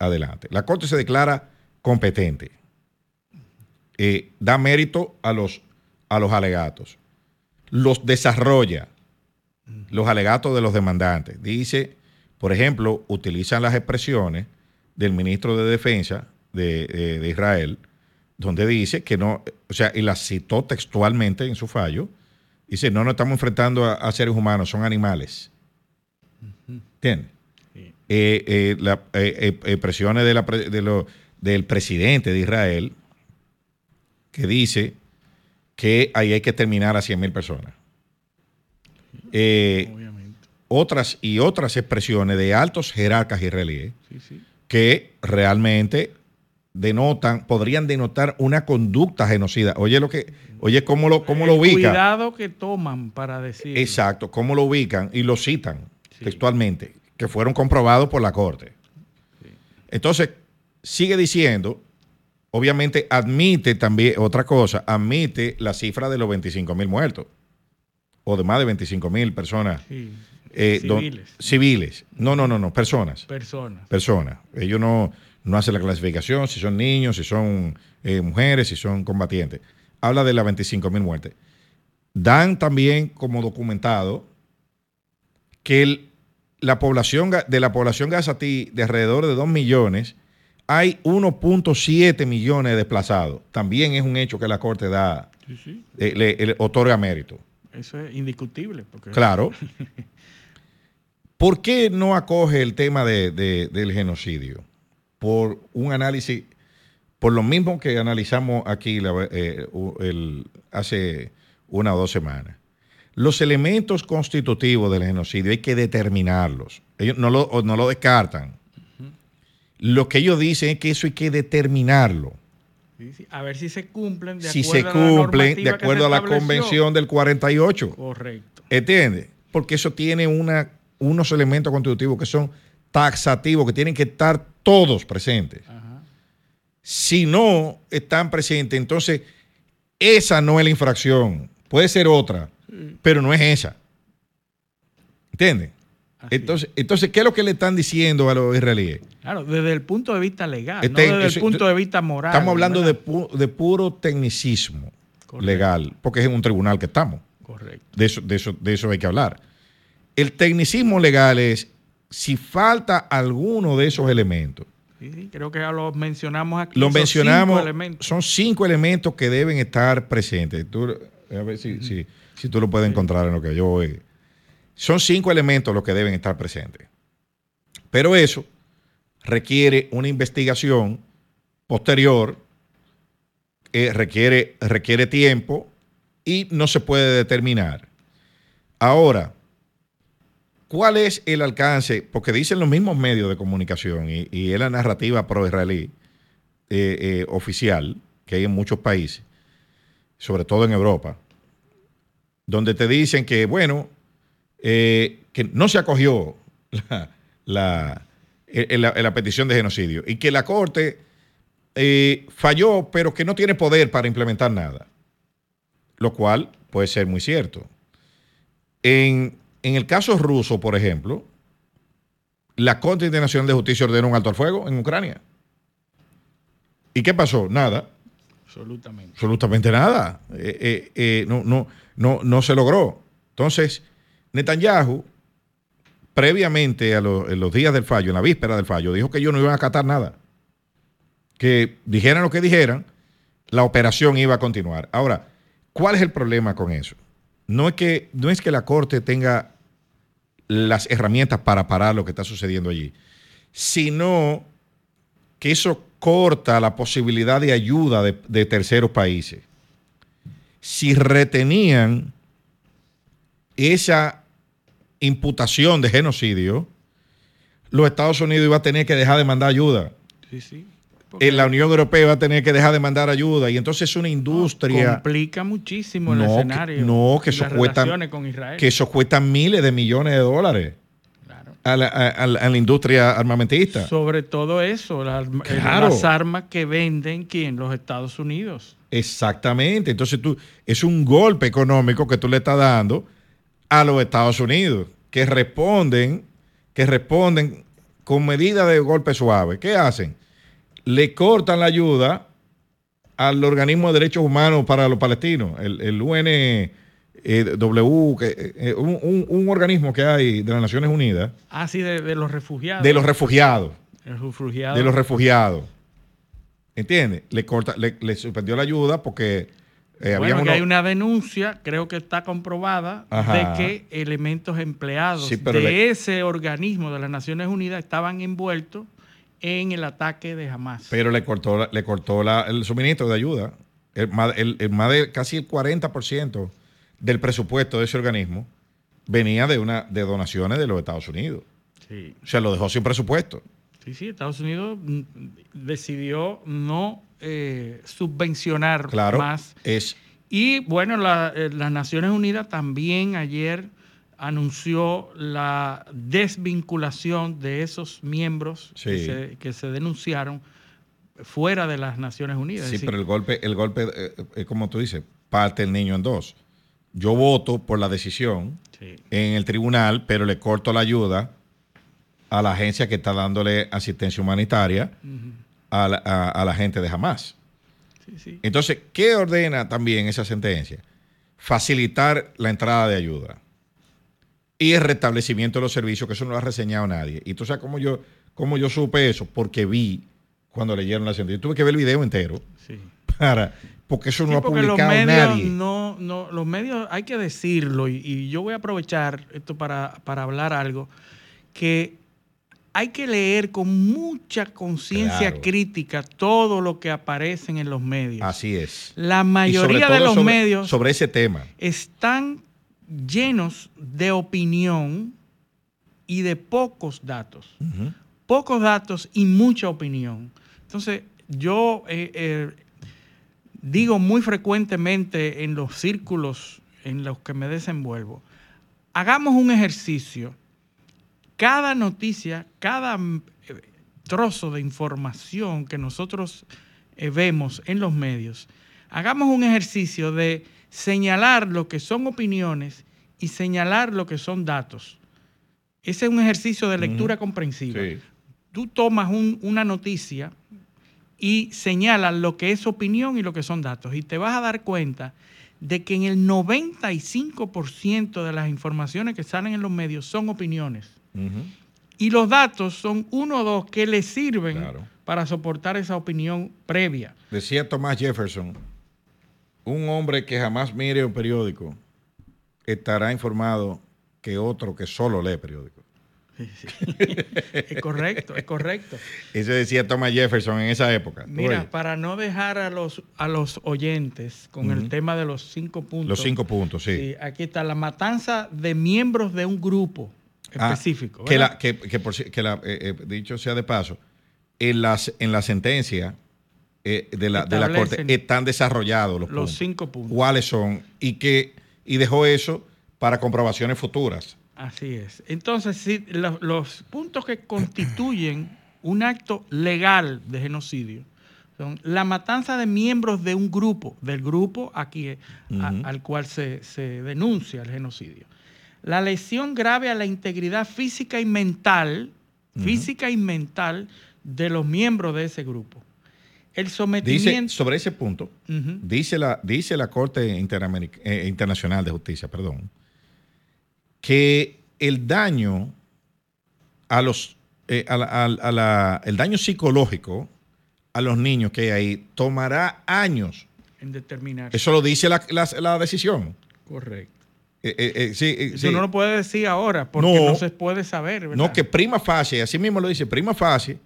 Speaker 3: adelante. La Corte se declara competente, Eh, da mérito a los, a los alegatos, los desarrolla, los alegatos de los demandantes. Dice, por ejemplo, utilizan las expresiones del ministro de Defensa de, de- de Israel, donde dice que no, o sea, y las citó textualmente en su fallo, dice, no nos estamos enfrentando a, a seres humanos, son animales. ¿Entiendes?
Speaker 4: Sí.
Speaker 3: Eh, eh, la- eh, eh, expresiones de la pre- de lo- del presidente de Israel, que dice que ahí hay que terminar a 100 mil personas. Eh, otras y otras expresiones de altos jerarcas israelíes
Speaker 4: Sí, sí.
Speaker 3: que realmente denotan, podrían denotar una conducta genocida. Oye lo que, oye cómo lo, cómo lo
Speaker 4: El
Speaker 3: ubican.
Speaker 4: Cuidado que toman para decir.
Speaker 3: Exacto, cómo lo ubican y lo citan
Speaker 4: Sí.
Speaker 3: textualmente, que fueron comprobados por la Corte. Entonces, sigue diciendo, obviamente admite también, otra cosa, admite la cifra de los 25 mil muertos, o de más de 25 mil personas
Speaker 4: Sí.
Speaker 3: eh, don-
Speaker 4: Civiles.
Speaker 3: No, no, no, no, personas.
Speaker 4: Personas.
Speaker 3: Personas. Ellos no, no hacen la clasificación, si son niños, si son eh, mujeres, si son combatientes. Habla de las 25 mil muertes. Dan también como documentado que el- la población, de la población gazatí de alrededor de 2 millones, hay 1.7 millones de desplazados. También es un hecho que la Corte da,
Speaker 4: Sí, sí.
Speaker 3: eh, le, le otorga mérito.
Speaker 4: Eso es indiscutible. Porque
Speaker 3: Claro. ¿Por qué no acoge el tema de- de- del genocidio? Por un análisis, por lo mismo que analizamos aquí la- eh, el- hace una o dos semanas. Los elementos constitutivos del genocidio hay que determinarlos. Ellos no lo, no lo descartan. Lo que ellos dicen es que eso hay que determinarlo.
Speaker 4: A ver si se cumplen de
Speaker 3: si
Speaker 4: acuerdo
Speaker 3: se
Speaker 4: a la
Speaker 3: cumplen de acuerdo a la convención del 48.
Speaker 4: Correcto.
Speaker 3: ¿Entiendes? Porque eso tiene una, unos elementos constitutivos que son taxativos, que tienen que estar todos presentes.
Speaker 4: Ajá.
Speaker 3: Si no están presentes, entonces esa no es la infracción. Puede ser otra, pero no es esa. ¿Entiendes?
Speaker 4: Así
Speaker 3: Entonces, entonces, ¿qué es lo que le están diciendo a los israelíes?
Speaker 4: Claro, desde el punto de vista legal,
Speaker 3: Este-
Speaker 4: no desde
Speaker 3: eso-
Speaker 4: el punto de vista moral.
Speaker 3: Estamos hablando de,
Speaker 4: ¿verdad?
Speaker 3: pu- de puro tecnicismo
Speaker 4: Correcto.
Speaker 3: legal, porque es en un tribunal que estamos.
Speaker 4: Correcto.
Speaker 3: De eso, de, eso, de eso hay que hablar. El tecnicismo legal es si falta alguno de esos elementos.
Speaker 4: Sí, sí, creo que ya lo mencionamos aquí.
Speaker 3: Lo
Speaker 4: esos
Speaker 3: mencionamos,
Speaker 4: cinco
Speaker 3: son cinco elementos que deben estar presentes. Tú, a ver si, si- si tú lo puedes encontrar en lo que yo voy. Son cinco elementos los que deben estar presentes. Pero eso requiere una investigación posterior, eh, requiere, requiere tiempo y no se puede determinar. Ahora, ¿cuál es el alcance? Porque dicen los mismos medios de comunicación y, y es la narrativa pro-israelí eh, eh, oficial que hay en muchos países, sobre todo en Europa, donde te dicen que, bueno, eh, que no se acogió la, la- la- la petición de genocidio y que la Corte eh, falló, pero que no tiene poder para implementar nada, lo cual puede ser muy cierto. En, en el caso ruso, por ejemplo, la Corte Internacional de Justicia ordenó un alto al fuego en Ucrania. ¿Y qué pasó? Nada,
Speaker 4: Absolutamente.
Speaker 3: absolutamente nada. Eh, eh, eh, no, no, no, no se logró. Entonces, Netanyahu, previamente a lo- en los días del fallo, en la víspera del fallo, dijo que ellos no iban a acatar nada. Que dijeran lo que dijeran, la operación iba a continuar. Ahora, ¿cuál es el problema con eso? No es que, no es que la Corte tenga las herramientas para parar lo que está sucediendo allí, sino que eso corta la posibilidad de ayuda de terceros países. Si retenían esa imputación de genocidio, los Estados Unidos iban a tener que dejar de mandar ayuda.
Speaker 4: Sí, sí.
Speaker 3: En la Unión Europea va a tener que dejar de mandar ayuda y entonces es una industria
Speaker 4: complica muchísimo el
Speaker 3: No, que-
Speaker 4: escenario.
Speaker 3: no, que eso cuesta- que eso cuesta miles de millones de dólares
Speaker 4: Claro.
Speaker 3: a la, a- a la- industria armamentista.
Speaker 4: Sobre todo eso, las, eh,
Speaker 3: Claro.
Speaker 4: las armas que venden ¿quién? los Estados Unidos.
Speaker 3: Exactamente. Entonces tú es un golpe económico que tú le estás dando a los Estados Unidos que responden que responden con medidas de golpe suave. ¿Qué hacen? Le cortan la ayuda al organismo de derechos humanos para los palestinos, el, el UNW, que, eh, un, un- un organismo que hay de las Naciones Unidas
Speaker 4: Así de, de los refugiados.
Speaker 3: de los refugiados.
Speaker 4: Refugiado.
Speaker 3: de los refugiados. ¿Entiendes? Le, corta, le, le suspendió la ayuda porque eh,
Speaker 4: Bueno, que
Speaker 3: uno-
Speaker 4: hay una denuncia, creo que está comprobada,
Speaker 3: Ajá.
Speaker 4: de que elementos empleados
Speaker 3: Sí,
Speaker 4: de
Speaker 3: le-
Speaker 4: ese organismo de las Naciones Unidas estaban envueltos en el ataque de Hamas.
Speaker 3: pero le cortó, le cortó la- el suministro de ayuda. El, el- el más de casi el 40% del presupuesto de ese organismo venía de, una, de donaciones de los Estados Unidos.
Speaker 4: Sí.
Speaker 3: O sea, lo dejó sin presupuesto.
Speaker 4: Sí, sí, Estados Unidos mm, decidió no eh, subvencionar
Speaker 3: Claro.
Speaker 4: más.
Speaker 3: Es,
Speaker 4: Y bueno, la- eh, las Naciones Unidas también ayer anunció la desvinculación de esos miembros que, se, que se denunciaron fuera de las Naciones Unidas.
Speaker 3: sí,
Speaker 4: decir,
Speaker 3: pero el golpe, el golpe eh, eh, como tú dices, parte el niño en dos. Yo voto por la decisión
Speaker 4: sí.
Speaker 3: en el tribunal, pero le corto la ayuda a la agencia que está dándole asistencia humanitaria a, la, a- a la gente de Hamas.
Speaker 4: Sí, sí.
Speaker 3: Entonces, ¿qué ordena también esa sentencia? Facilitar la entrada de ayuda y el restablecimiento de los servicios, que eso no lo ha reseñado nadie. Y tú sabes cómo yo, cómo yo supe eso, porque vi cuando leyeron la sentencia. Tuve que ver el video entero
Speaker 4: sí.
Speaker 3: para, porque eso no
Speaker 4: Sí,
Speaker 3: lo ha
Speaker 4: porque los
Speaker 3: publicado
Speaker 4: medios
Speaker 3: nadie.
Speaker 4: no, no, los medios hay que decirlo y, y yo voy a aprovechar esto para, para hablar algo que hay que leer con mucha conciencia
Speaker 3: Claro.
Speaker 4: crítica todo lo que aparece en los medios.
Speaker 3: Así es.
Speaker 4: La mayoría de los
Speaker 3: sobre-
Speaker 4: medios
Speaker 3: Sobre ese tema.
Speaker 4: están llenos de opinión y de pocos datos pocos datos y mucha opinión. Entonces, yo eh, eh, digo muy frecuentemente en los círculos en los que me desenvuelvo, hagamos un ejercicio. Cada noticia, cada eh, trozo de información que nosotros eh, vemos en los medios, hagamos un ejercicio de señalar lo que son opiniones y señalar lo que son datos. Ese es un ejercicio de lectura comprensiva
Speaker 3: Sí.
Speaker 4: tú tomas un- una noticia y señalas lo que es opinión y lo que son datos. Y te vas a dar cuenta de que en el 95% de las informaciones que salen en los medios son opiniones. Y los datos son uno o dos que le sirven
Speaker 3: Claro.
Speaker 4: para soportar esa opinión previa.
Speaker 3: Decía Thomas Jefferson, un hombre que jamás mire un periódico estará informado que otro que solo lee periódicos.
Speaker 4: Es correcto, es correcto.
Speaker 3: Eso decía Thomas Jefferson en esa época. ¿Tú
Speaker 4: Mira, para no dejar a los, a los oyentes con el tema de los cinco puntos.
Speaker 3: Los cinco puntos, sí.
Speaker 4: Sí, aquí está la matanza de miembros de un grupo
Speaker 3: Ah,
Speaker 4: específico.
Speaker 3: que, la, que, que por si- que la, eh, eh, dicho sea de paso, en, las, en la sentencia eh, de, la, de la Corte están desarrollados los,
Speaker 4: los
Speaker 3: puntos.
Speaker 4: cinco puntos.
Speaker 3: ¿Cuáles son? Y, que, y dejó eso para comprobaciones futuras.
Speaker 4: Así es. Entonces, lo- los puntos que constituyen un acto legal de genocidio son la matanza de miembros de un grupo, del grupo aquí a- al cual se, se denuncia el genocidio. La lesión grave a la integridad física y mental, física y mental de los miembros de ese grupo. El
Speaker 3: Dice,
Speaker 4: sometimiento.
Speaker 3: sobre ese punto, dice la, dice la Corte Interameric- eh, Internacional de Justicia, perdón, que el daño a los eh, a la- a- a la- el daño psicológico a los niños que hay ahí tomará años.
Speaker 4: en determinar.
Speaker 3: Eso lo dice la, la- la decisión.
Speaker 4: Correcto.
Speaker 3: Eh, eh, eh, sí, eh,
Speaker 4: no lo puede decir ahora porque
Speaker 3: No.
Speaker 4: no, se puede saber. ¿verdad?
Speaker 3: No, que prima facie, así mismo lo dice, prima facie,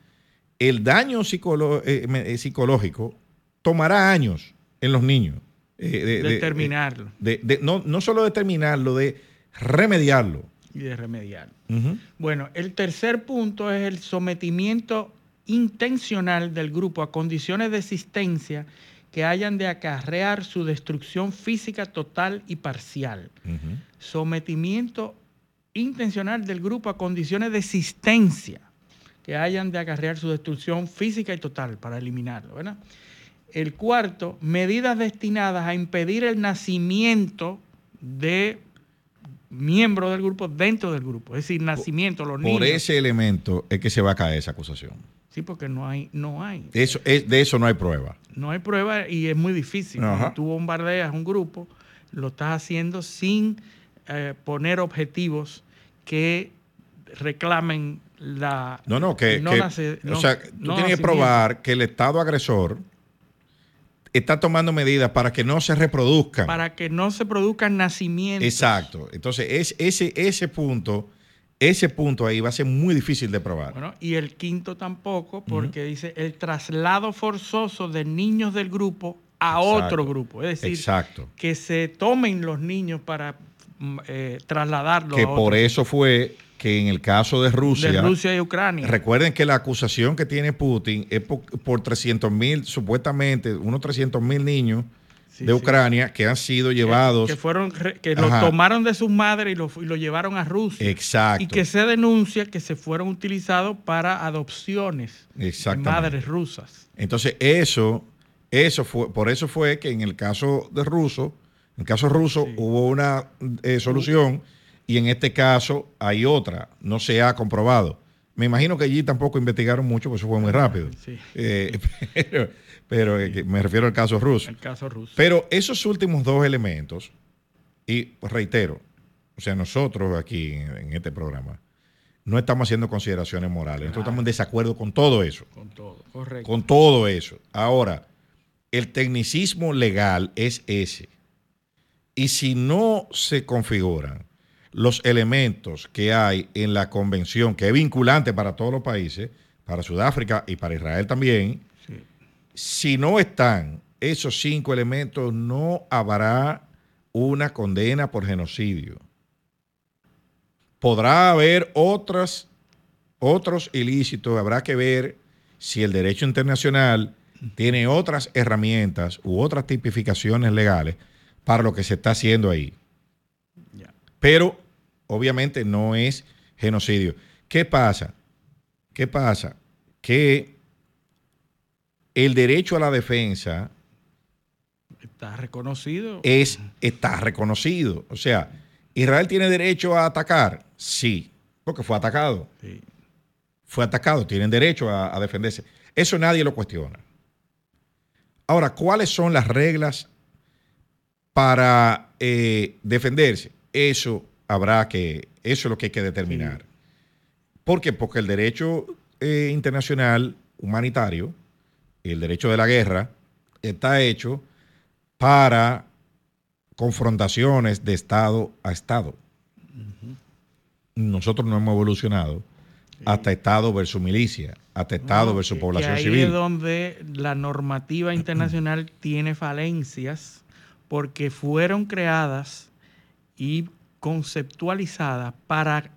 Speaker 3: el daño psicológico tomará años en los niños. de- de-
Speaker 4: Determinarlo
Speaker 3: de- de- no, no solo determinarlo, de remediarlo.
Speaker 4: y de remediarlo. Bueno, el tercer punto es el sometimiento intencional del grupo a condiciones de existencia que hayan de acarrear su destrucción física total y parcial. Sometimiento intencional del grupo a condiciones de existencia que hayan de acarrear su destrucción física y total para eliminarlo. ¿verdad? El cuarto, medidas destinadas a impedir el nacimiento de miembros del grupo dentro del grupo, es decir, nacimiento, los niños.
Speaker 3: Por ese elemento es que se va a caer esa acusación.
Speaker 4: Sí, porque no hay, no hay.
Speaker 3: Eso, es, de eso no hay prueba.
Speaker 4: No hay prueba y es muy difícil. Cuando tú bombardeas un grupo, lo estás haciendo sin eh, poner objetivos que reclamen la...
Speaker 3: No, no, que,
Speaker 4: no
Speaker 3: que-
Speaker 4: nace-
Speaker 3: o sea, tú
Speaker 4: no
Speaker 3: tienes que probar que el Estado agresor está tomando medidas para que no se reproduzcan.
Speaker 4: Para que no se produzcan nacimientos.
Speaker 3: Exacto. Entonces, es, ese, ese punto, ese punto ahí va a ser muy difícil de probar.
Speaker 4: Bueno, y el quinto tampoco, porque dice el traslado forzoso de niños del grupo a
Speaker 3: Exacto.
Speaker 4: otro grupo. Es decir,
Speaker 3: Exacto.
Speaker 4: que se tomen los niños para mm, eh, trasladarlos
Speaker 3: Que
Speaker 4: a
Speaker 3: por eso fue que en el caso de Rusia,
Speaker 4: de Rusia y Ucrania.
Speaker 3: recuerden que la acusación que tiene Putin es por, por 300 mil, supuestamente, unos 300 mil niños
Speaker 4: Sí,
Speaker 3: de
Speaker 4: sí.
Speaker 3: Ucrania que han sido llevados.
Speaker 4: que fueron que lo
Speaker 3: Ajá.
Speaker 4: tomaron de sus madres y lo, y lo llevaron a Rusia.
Speaker 3: Exacto.
Speaker 4: Y que se denuncia que se fueron utilizados para adopciones de madres rusas.
Speaker 3: Entonces, eso, eso fue, por eso fue que en el caso de ruso, en el caso ruso
Speaker 4: Sí.
Speaker 3: hubo una eh, solución y en este caso hay otra, no se ha comprobado. Me imagino que allí tampoco investigaron mucho, porque eso fue muy rápido.
Speaker 4: Sí.
Speaker 3: Eh, pero pero, eh, me refiero al caso ruso.
Speaker 4: El caso ruso.
Speaker 3: Pero esos últimos dos elementos, y reitero, o sea, nosotros aquí en, este programa no estamos haciendo consideraciones morales, nosotros estamos en desacuerdo con todo eso
Speaker 4: con todo, correcto.
Speaker 3: con todo eso. Ahora, el tecnicismo legal es ese. Y si no se configuran los elementos que hay en la convención, que es vinculante para todos los países, para Sudáfrica y para Israel también. Si no están esos cinco elementos, no habrá una condena por genocidio. Podrá haber otras, otros ilícitos, habrá que ver si el derecho internacional tiene otras herramientas u otras tipificaciones legales para lo que se está haciendo ahí. Pero obviamente no es genocidio. ¿Qué pasa? ¿Qué pasa? Que el derecho a la defensa
Speaker 4: Está reconocido.
Speaker 3: es, está reconocido. O sea, ¿Israel tiene derecho a atacar? Sí, porque fue atacado.
Speaker 4: Sí.
Speaker 3: Fue atacado, tienen derecho a, a defenderse. Eso nadie lo cuestiona. Ahora, ¿cuáles son las reglas para eh, defenderse? Eso habrá que, eso es lo que hay que determinar. ¿Por qué? Porque el derecho eh, internacional humanitario, el derecho de la guerra, está hecho para confrontaciones de Estado a Estado. Nosotros no hemos evolucionado hasta Estado versus milicia, hasta Estado
Speaker 4: No,
Speaker 3: versus
Speaker 4: que-
Speaker 3: población
Speaker 4: que ahí
Speaker 3: civil.
Speaker 4: es donde la normativa internacional tiene falencias porque fueron creadas y conceptualizadas para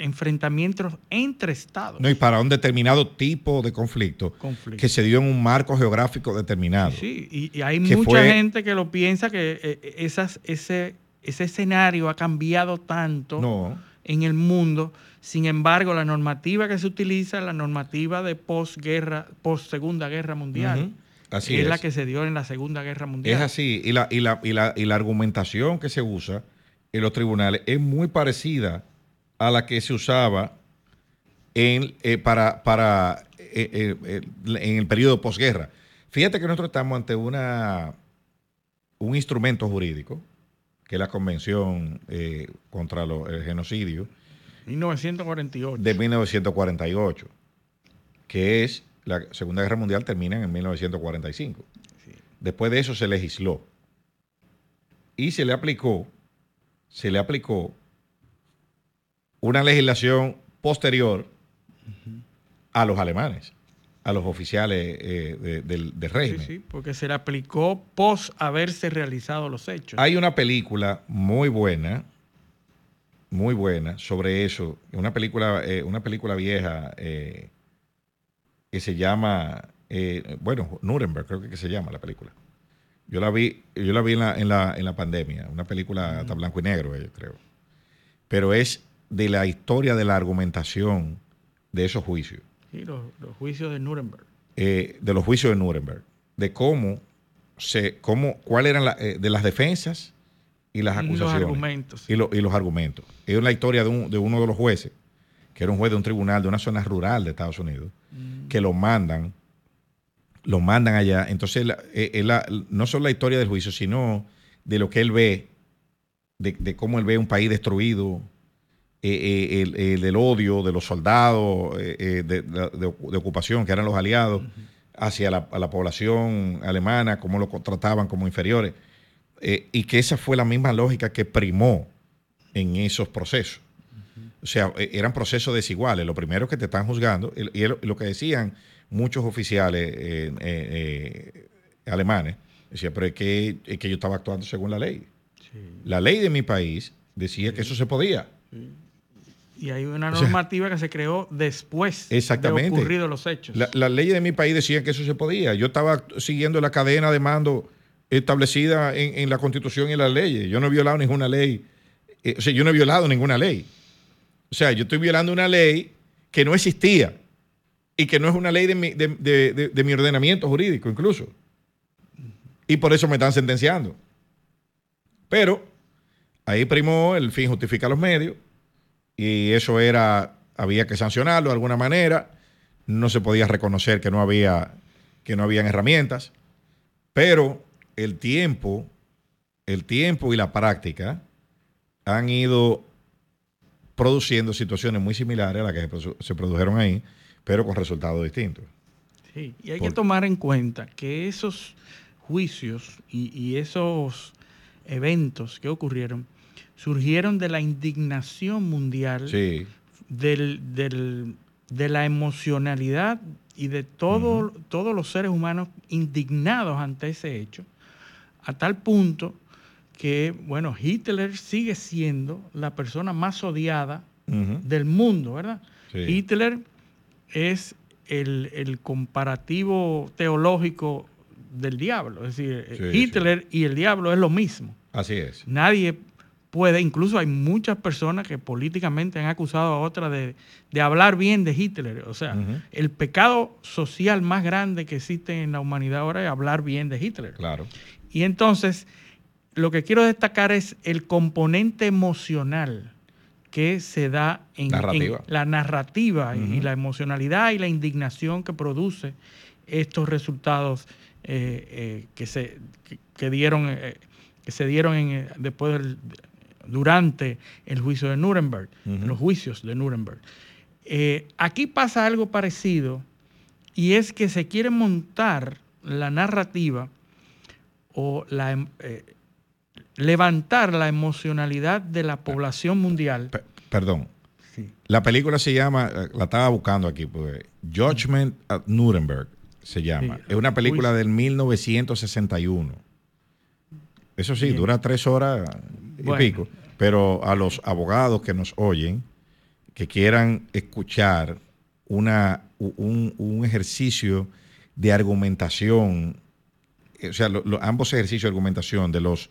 Speaker 4: enfrentamientos entre estados.
Speaker 3: No, y para un determinado tipo de conflicto,
Speaker 4: Conflicto.
Speaker 3: que se dio en un marco geográfico determinado.
Speaker 4: Sí, y, y hay mucha
Speaker 3: fue-
Speaker 4: gente que lo piensa que eh, esas, ese, ese escenario ha cambiado tanto
Speaker 3: No,
Speaker 4: en el mundo. Sin embargo, la normativa que se utiliza es la normativa de posguerra, post Segunda Guerra Mundial.
Speaker 3: Así
Speaker 4: es,
Speaker 3: es.
Speaker 4: la que se dio en la Segunda Guerra Mundial.
Speaker 3: es así. Y la, y, la, y, la, y la argumentación que se usa en los tribunales es muy parecida a la que se usaba en, eh, para, para, eh, eh, en el periodo posguerra. Fíjate que nosotros estamos ante una, un instrumento jurídico, que es la Convención contra lo- el Genocidio,
Speaker 4: 1948.
Speaker 3: de 1948, que es la Segunda Guerra Mundial termina en 1945. Después de eso se legisló y se le aplicó se le aplicó una legislación posterior a los alemanes, a los oficiales eh, del, régimen.
Speaker 4: Sí, sí, porque se le aplicó pos haberse realizado los hechos.
Speaker 3: Hay una película muy buena, muy buena sobre eso, una película, eh, una película vieja eh, que se llama, bueno, Nuremberg creo que se llama la película. Yo la vi, yo la vi en la, en la, en la pandemia, una película hasta blanco y negro, yo creo. Pero es de la historia de la argumentación de esos juicios.
Speaker 4: Sí, los, juicios de Nuremberg.
Speaker 3: Eh, de los juicios de Nuremberg. De cómo se, cómo, cuál eran la, eh, de las defensas y las acusaciones.
Speaker 4: Los argumentos.
Speaker 3: Y, y, los argumentos. Es la historia de, de, uno de los jueces, que era un juez de un tribunal de una zona rural de Estados Unidos, mm. que lo mandan lo mandan allá. Entonces, eh, no solo la historia del juicio, sino de lo que él ve, de, cómo él ve un país destruido, eh, eh, el, odio de los soldados de, ocupación, que eran los aliados, hacia la, la, población alemana, cómo lo trataban como inferiores, y que esa fue la misma lógica que primó en esos procesos. O sea, eran procesos desiguales. Lo primero que te están juzgando, y lo que decían muchos oficiales eh, eh, eh, alemanes decían, pero es que, es que yo estaba actuando según la ley. La ley de mi país decía que eso se podía.
Speaker 4: Y hay una normativa que se creó después
Speaker 3: exactamente.
Speaker 4: de ocurridos los hechos.
Speaker 3: La, la ley de mi país decía que eso se podía. Yo estaba siguiendo la cadena de mando establecida en, la Constitución y en las leyes. Yo no he violado ninguna ley. o sea, yo no he violado ninguna ley. O sea, yo estoy violando una ley que no existía y que no es una ley de mi, de, mi ordenamiento jurídico incluso. Y por eso me están sentenciando. Pero ahí primó el fin justifica los medios y eso era, había que sancionarlo de alguna manera. No se podía reconocer que no había, que no habían herramientas. Pero el tiempo, el tiempo y la práctica han ido produciendo situaciones muy similares a las que se produjeron ahí pero con resultados distintos.
Speaker 4: Sí, y hay que tomar en cuenta que esos juicios y, esos eventos que ocurrieron surgieron de la indignación mundial, del, de la emocionalidad y de todo, todos los seres humanos indignados ante ese hecho, a tal punto que, bueno, Hitler sigue siendo la persona más odiada del mundo, ¿verdad? Hitler es el, comparativo teológico del diablo. Es decir, Hitler y el diablo es lo mismo.
Speaker 3: Así es.
Speaker 4: Nadie puede, incluso hay muchas personas que políticamente han acusado a otras de, hablar bien de Hitler. O sea, el pecado social más grande que existe en la humanidad ahora es hablar bien de Hitler.
Speaker 3: Claro.
Speaker 4: Y entonces, lo que quiero destacar es el componente emocional que se da en, la narrativa y la emocionalidad y la indignación que produce estos resultados eh, eh, que, se, dieron, eh, que se dieron después del, durante el juicio de Nuremberg, los juicios de Nuremberg. aquí pasa algo parecido y es que se quiere montar la narrativa o la, levantar la emocionalidad de la población mundial.
Speaker 3: perdón. La película se llama, eh, la estaba buscando aquí, pues, Judgment at Nuremberg se llama. es una película del 1961. Eso sí, dura tres horas pico. Pero a los abogados que nos oyen, que quieran escuchar una, un, ejercicio de argumentación, o sea, ambos ejercicios de argumentación de los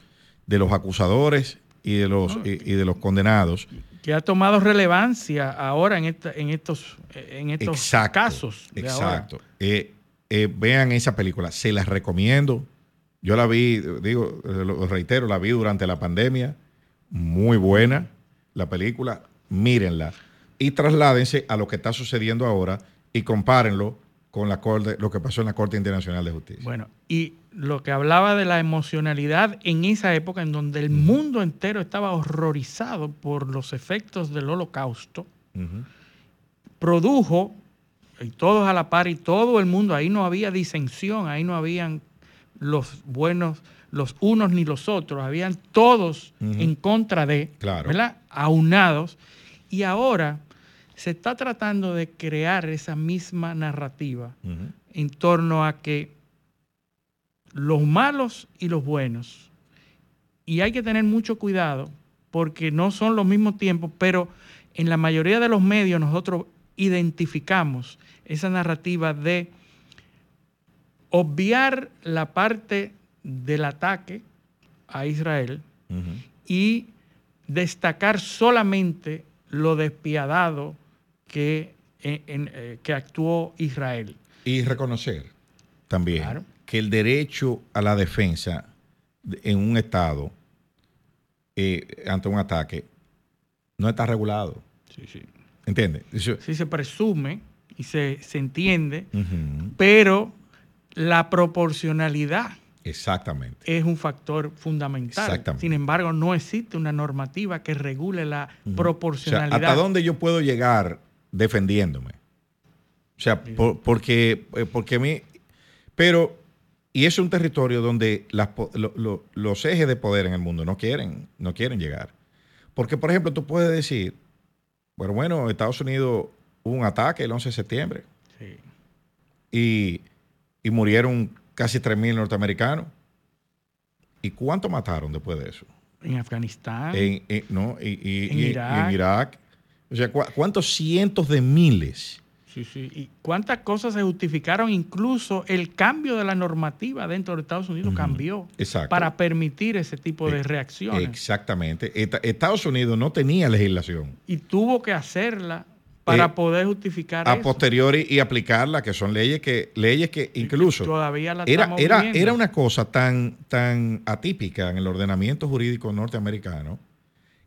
Speaker 3: de los acusadores y de los, y, de los condenados.
Speaker 4: Que ha tomado relevancia ahora en, esta, en estos, en estos casos.
Speaker 3: exacto. Eh, eh, vean esa película, se las recomiendo. Yo la vi, digo, lo reitero, la vi durante la pandemia. Muy buena la película. Mírenla. Y trasládense a lo que está sucediendo ahora y compárenlo con la corte, lo que pasó en la Corte Internacional de Justicia.
Speaker 4: Bueno, y lo que hablaba de la emocionalidad en esa época en donde el mundo entero estaba horrorizado por los efectos del holocausto, produjo, y todos a la par, y todo el mundo, ahí no había disensión, ahí no habían los buenos, los unos ni los otros, habían todos en contra de, ¿verdad? Aunados. Y ahora se está tratando de crear esa misma narrativa en torno a que los malos y los buenos, y hay que tener mucho cuidado porque no son los mismos tiempos, pero en la mayoría de los medios nosotros identificamos esa narrativa de obviar la parte del ataque a Israel y destacar solamente lo despiadado que, eh, que actuó Israel.
Speaker 3: Y reconocer también que el derecho a la defensa en un Estado eh, ante un ataque no está regulado.
Speaker 4: Sí, sí.
Speaker 3: ¿Entiendes?
Speaker 4: Sí, se presume y se, entiende, pero la proporcionalidad
Speaker 3: Exactamente.
Speaker 4: es un factor fundamental.
Speaker 3: Exactamente.
Speaker 4: Sin embargo, no existe una normativa que regule la proporcionalidad.
Speaker 3: ¿Hasta dónde yo puedo llegar defendiéndome? O sea, porque, eh, porque a mí... Pero, y es un territorio donde los ejes de poder en el mundo no quieren, no quieren llegar. Porque, por ejemplo, tú puedes decir, bueno, bueno, Estados Unidos hubo un ataque el 11 de septiembre. Sí. Y y murieron casi 3.000 norteamericanos. ¿Y cuánto mataron después de eso?
Speaker 4: En Afganistán.
Speaker 3: En, no, y, en, Irak. O sea, ¿cuántos cientos de miles?
Speaker 4: Sí, sí. ¿Y cuántas cosas se justificaron? Incluso el cambio de la normativa dentro de Estados Unidos cambió para permitir ese tipo de reacciones.
Speaker 3: Exactamente. Estados Unidos no tenía legislación.
Speaker 4: Y tuvo que hacerla para eh, poder justificar
Speaker 3: a posteriori y aplicarla, que son leyes que leyes que incluso
Speaker 4: todavía la
Speaker 3: era era era una cosa tan tan atípica en el ordenamiento jurídico norteamericano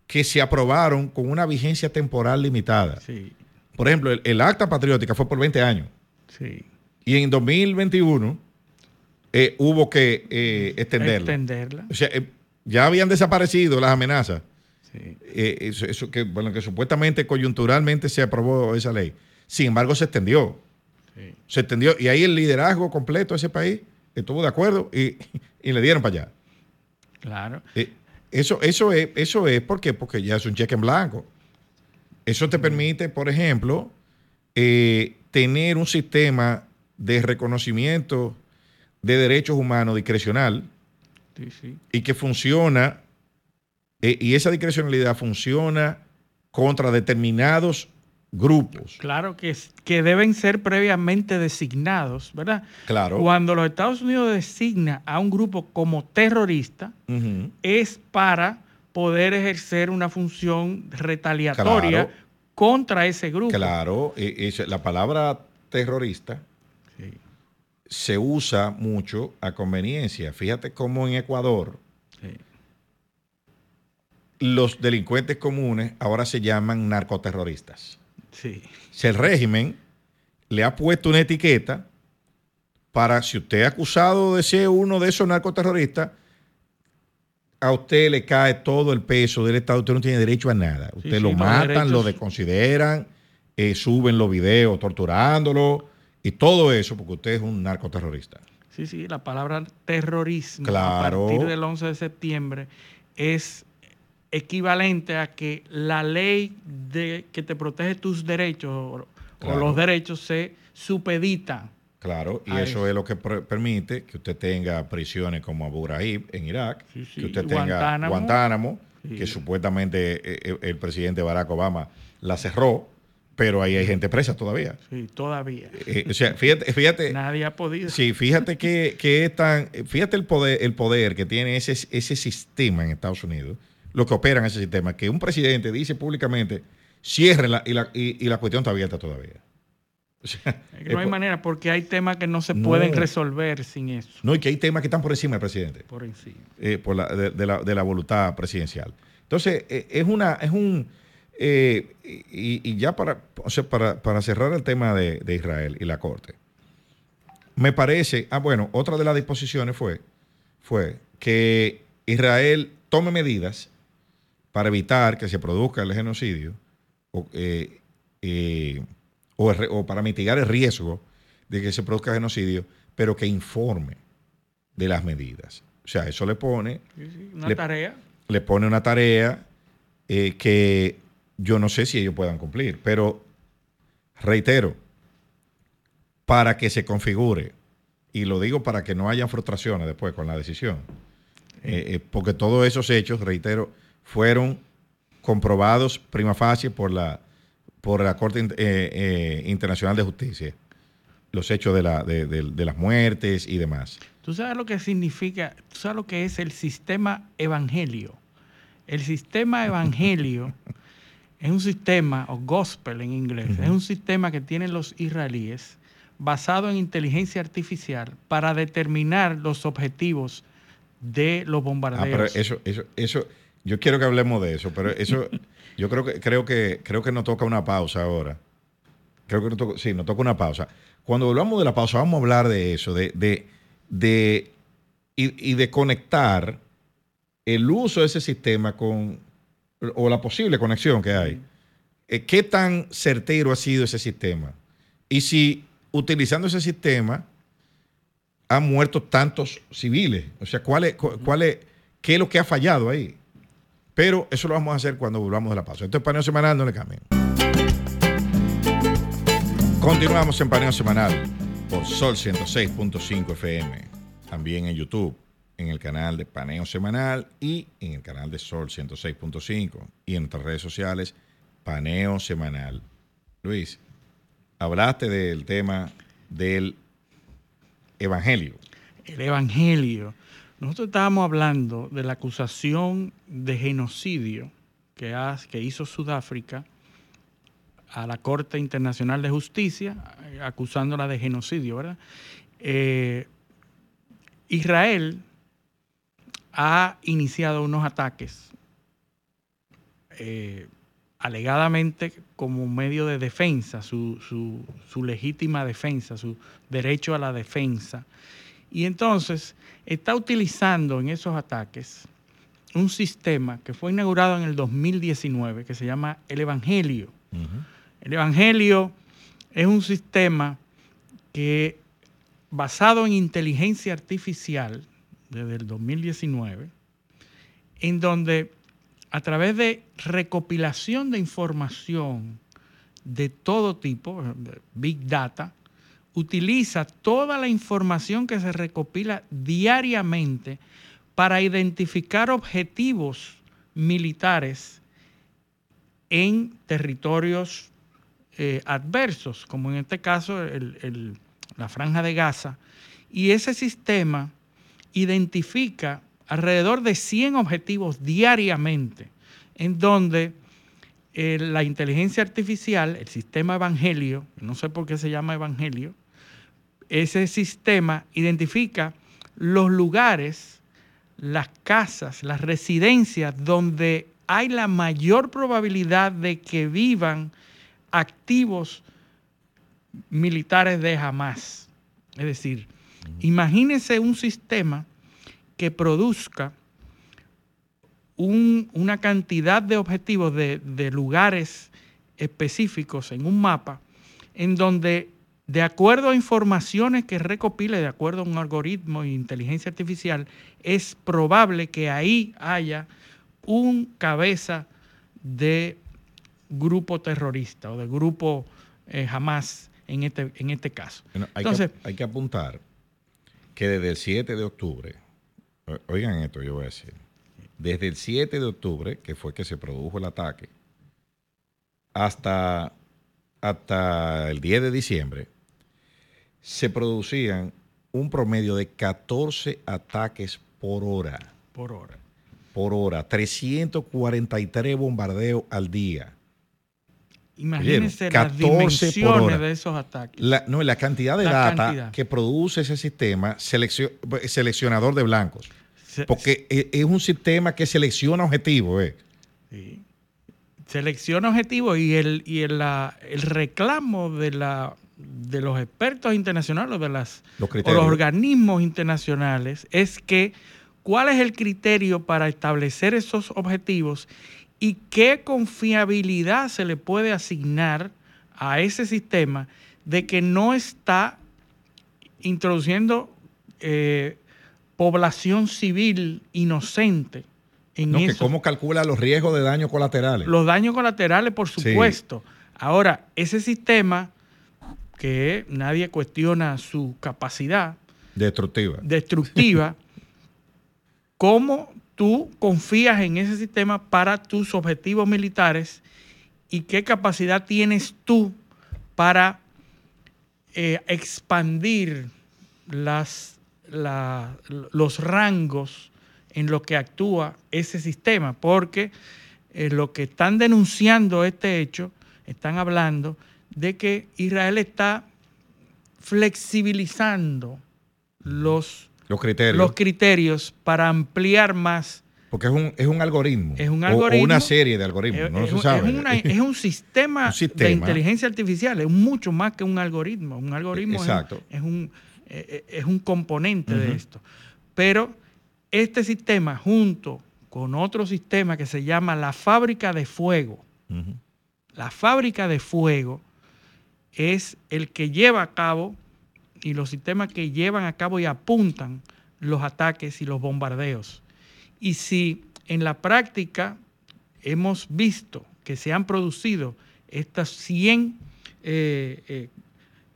Speaker 3: que se aprobaron con una vigencia temporal limitada.
Speaker 4: Sí.
Speaker 3: Por ejemplo, el, acta patriótica fue por 20 años.
Speaker 4: Sí.
Speaker 3: Y en 2021 eh, hubo que eh, extenderla.
Speaker 4: extenderla.
Speaker 3: O sea, ya habían desaparecido las amenazas eh, eso, que, bueno, que supuestamente coyunturalmente se aprobó esa ley. Sin embargo, se extendió. Se extendió. Y ahí el liderazgo completo de ese país estuvo de acuerdo y, le dieron para allá.
Speaker 4: Claro.
Speaker 3: Eh, eso, eso, es, eso es porque, porque ya es un cheque en blanco. Eso te permite, por ejemplo, eh, tener un sistema de reconocimiento de derechos humanos discrecional y que funciona eh, y esa discrecionalidad funciona contra determinados grupos.
Speaker 4: Claro, que, que deben ser previamente designados, ¿verdad?
Speaker 3: Claro.
Speaker 4: Cuando los Estados Unidos designa a un grupo como terrorista, es para poder ejercer una función retaliatoria contra ese grupo.
Speaker 3: Claro, e, la palabra terrorista se usa mucho a conveniencia. Fíjate cómo en Ecuador los delincuentes comunes ahora se llaman narcoterroristas.
Speaker 4: Sí.
Speaker 3: Si el régimen le ha puesto una etiqueta para, si usted es acusado de ser uno de esos narcoterroristas, a usted le cae todo el peso del Estado, usted no tiene derecho a nada. Usted lo matan, lo desconsideran, eh, suben los videos torturándolo y todo eso porque usted es un narcoterrorista.
Speaker 4: Sí, sí, la palabra terrorismo a partir del 11 de septiembre es equivalente a que la ley de, que te protege tus derechos o, los derechos se supedita.
Speaker 3: Claro, y eso, es lo que permite que usted tenga prisiones como Abu Ghraib en Irak, que usted tenga Guantánamo, que supuestamente eh, eh, el, presidente Barack Obama la cerró, pero ahí hay gente presa todavía.
Speaker 4: Sí, todavía.
Speaker 3: Eh, o sea, fíjate, fíjate.
Speaker 4: Nadie ha podido.
Speaker 3: Sí, fíjate que, que es tan, fíjate el poder, el poder que tiene ese, ese sistema en Estados Unidos lo que operan ese sistema, que un presidente dice públicamente, ciérrenla y la, y, la cuestión está abierta todavía.
Speaker 4: no hay manera, porque hay temas que no se pueden resolver sin eso.
Speaker 3: No, y que hay temas que están por encima del presidente.
Speaker 4: Por encima.
Speaker 3: Eh, por la, de, la, voluntad presidencial. Entonces, eh, es una, es un, eh, y, ya para, para, para, cerrar el tema de, de, Israel y la Corte, me parece, ah, bueno, otra de las disposiciones fue, fue que Israel tome medidas para evitar que se produzca el genocidio o, eh, eh, o, para mitigar el riesgo de que se produzca genocidio, pero que informe de las medidas. O sea, eso le pone...
Speaker 4: Una
Speaker 3: le,
Speaker 4: tarea.
Speaker 3: Le pone una tarea eh, que yo no sé si ellos puedan cumplir, pero reitero, para que se configure, y lo digo para que no haya frustraciones después con la decisión, porque todos esos hechos, reitero, fueron comprobados prima facie por la, por la Corte Internacional de Justicia, los hechos de, la, de, de las muertes y demás.
Speaker 4: ¿Tú sabes lo que significa? ¿Tú sabes lo que es el sistema evangelio? El sistema evangelio es un sistema, o gospel en inglés, es un sistema que tienen los israelíes basado en inteligencia artificial para determinar los objetivos de los bombardeos. Ah,
Speaker 3: pero eso, eso, eso, yo quiero que hablemos de eso, pero eso, yo creo que, creo que, creo que nos toca una pausa ahora. Creo que nos toca, sí, nos toca una pausa. Cuando volvamos de la pausa, vamos a hablar de eso, de, de, de y, y de conectar el uso de ese sistema con, o la posible conexión que hay. Eh, ¿Qué tan certero ha sido ese sistema? Y si utilizando ese sistema han muerto tantos civiles. O sea, ¿cuál es, cuál es, ¿qué es lo que ha fallado ahí? Pero eso lo vamos a hacer cuando volvamos de la pausa. Esto es paneo semanal, no le cambien. Continuamos en paneo semanal por Sol 106.5 FM. También en YouTube en el canal de Paneo Semanal y en el canal de Sol 106.5 y en nuestras redes sociales Paneo Semanal. Luis, hablaste del tema del Evangelio.
Speaker 4: El Evangelio. Nosotros estábamos hablando de la acusación de genocidio que, hizo Sudáfrica a la Corte Internacional de Justicia, acusándola de genocidio, ¿verdad? Eh, Israel ha iniciado unos ataques eh, alegadamente como medio de defensa, su, legítima defensa, su derecho a la defensa. Y entonces está utilizando en esos ataques un sistema que fue inaugurado en el 2019 que se llama el Evangelio. El Evangelio es un sistema que basado en inteligencia artificial desde el 2019, en donde a través de recopilación de información de todo tipo, Big Data, utiliza toda la información que se recopila diariamente para identificar objetivos militares en territorios eh, adversos, como en este caso la franja de Gaza. Y ese sistema identifica alrededor de 100 objetivos diariamente, en donde eh, la inteligencia artificial, el sistema Evangelio, no sé por qué se llama Evangelio, ese sistema identifica los lugares, las casas, las residencias donde hay la mayor probabilidad de que vivan activos militares de Hamas. Es decir, Imagínense un sistema que produzca una cantidad de objetivos de, lugares específicos en un mapa, en donde de acuerdo a informaciones que recopile, de acuerdo a un algoritmo de inteligencia artificial, es probable que ahí haya un cabeza de grupo terrorista o de grupo eh, jamás en este, en este caso.
Speaker 3: Entonces, hay que apuntar que desde el 7 de octubre, oigan esto, yo voy a decir, desde el 7 de octubre, que fue que se produjo el ataque, hasta, hasta el 10 de diciembre, se producían un promedio de 14 ataques por hora.
Speaker 4: Por hora.
Speaker 3: Por hora. 343 bombardeos al día.
Speaker 4: Imagínense las dimensiones de esos ataques.
Speaker 3: La, no, la cantidad de data que produce ese sistema seleccionador de blancos. porque e, es, un sistema que selecciona objetivos. Eh. Sí.
Speaker 4: Selecciona objetivos y el, y el, el reclamo de, la, de los expertos internacionales de las, los o los organismos internacionales es que cuál es el criterio para establecer esos objetivos y qué confiabilidad se le puede asignar a ese sistema de que no está introduciendo eh, población civil inocente en
Speaker 3: No, que cómo calcula los riesgos de daños colaterales.
Speaker 4: Los daños colaterales, por supuesto. Ahora, ese sistema que nadie cuestiona su capacidad
Speaker 3: Destructiva.
Speaker 4: destructiva, ¿cómo tú confías en ese sistema para tus objetivos militares y qué capacidad tienes tú para eh, expandir las, la- los rangos en los que actúa ese sistema? Porque eh, lo que están denunciando este hecho, están hablando de que Israel está flexibilizando los,
Speaker 3: los criterios.
Speaker 4: los criterios para ampliar más.
Speaker 3: porque es un, es un algoritmo.
Speaker 4: Es un
Speaker 3: o- O,
Speaker 4: algoritmo.
Speaker 3: una serie de algoritmos.
Speaker 4: Es,
Speaker 3: no
Speaker 4: es
Speaker 3: se
Speaker 4: un-
Speaker 3: sabe.
Speaker 4: es una- es un sistema
Speaker 3: Un sistema.
Speaker 4: de inteligencia artificial, es mucho más que un algoritmo. Un algoritmo es-
Speaker 3: Exacto.
Speaker 4: Es, un, eh, eh, es un componente de esto. Pero este sistema, junto con otro sistema que se llama la fábrica de fuego, la fábrica de fuego es el que lleva a cabo y los sistemas que llevan a cabo y apuntan los ataques y los bombardeos. Y si en la práctica hemos visto que se han producido estas 100, eh, eh,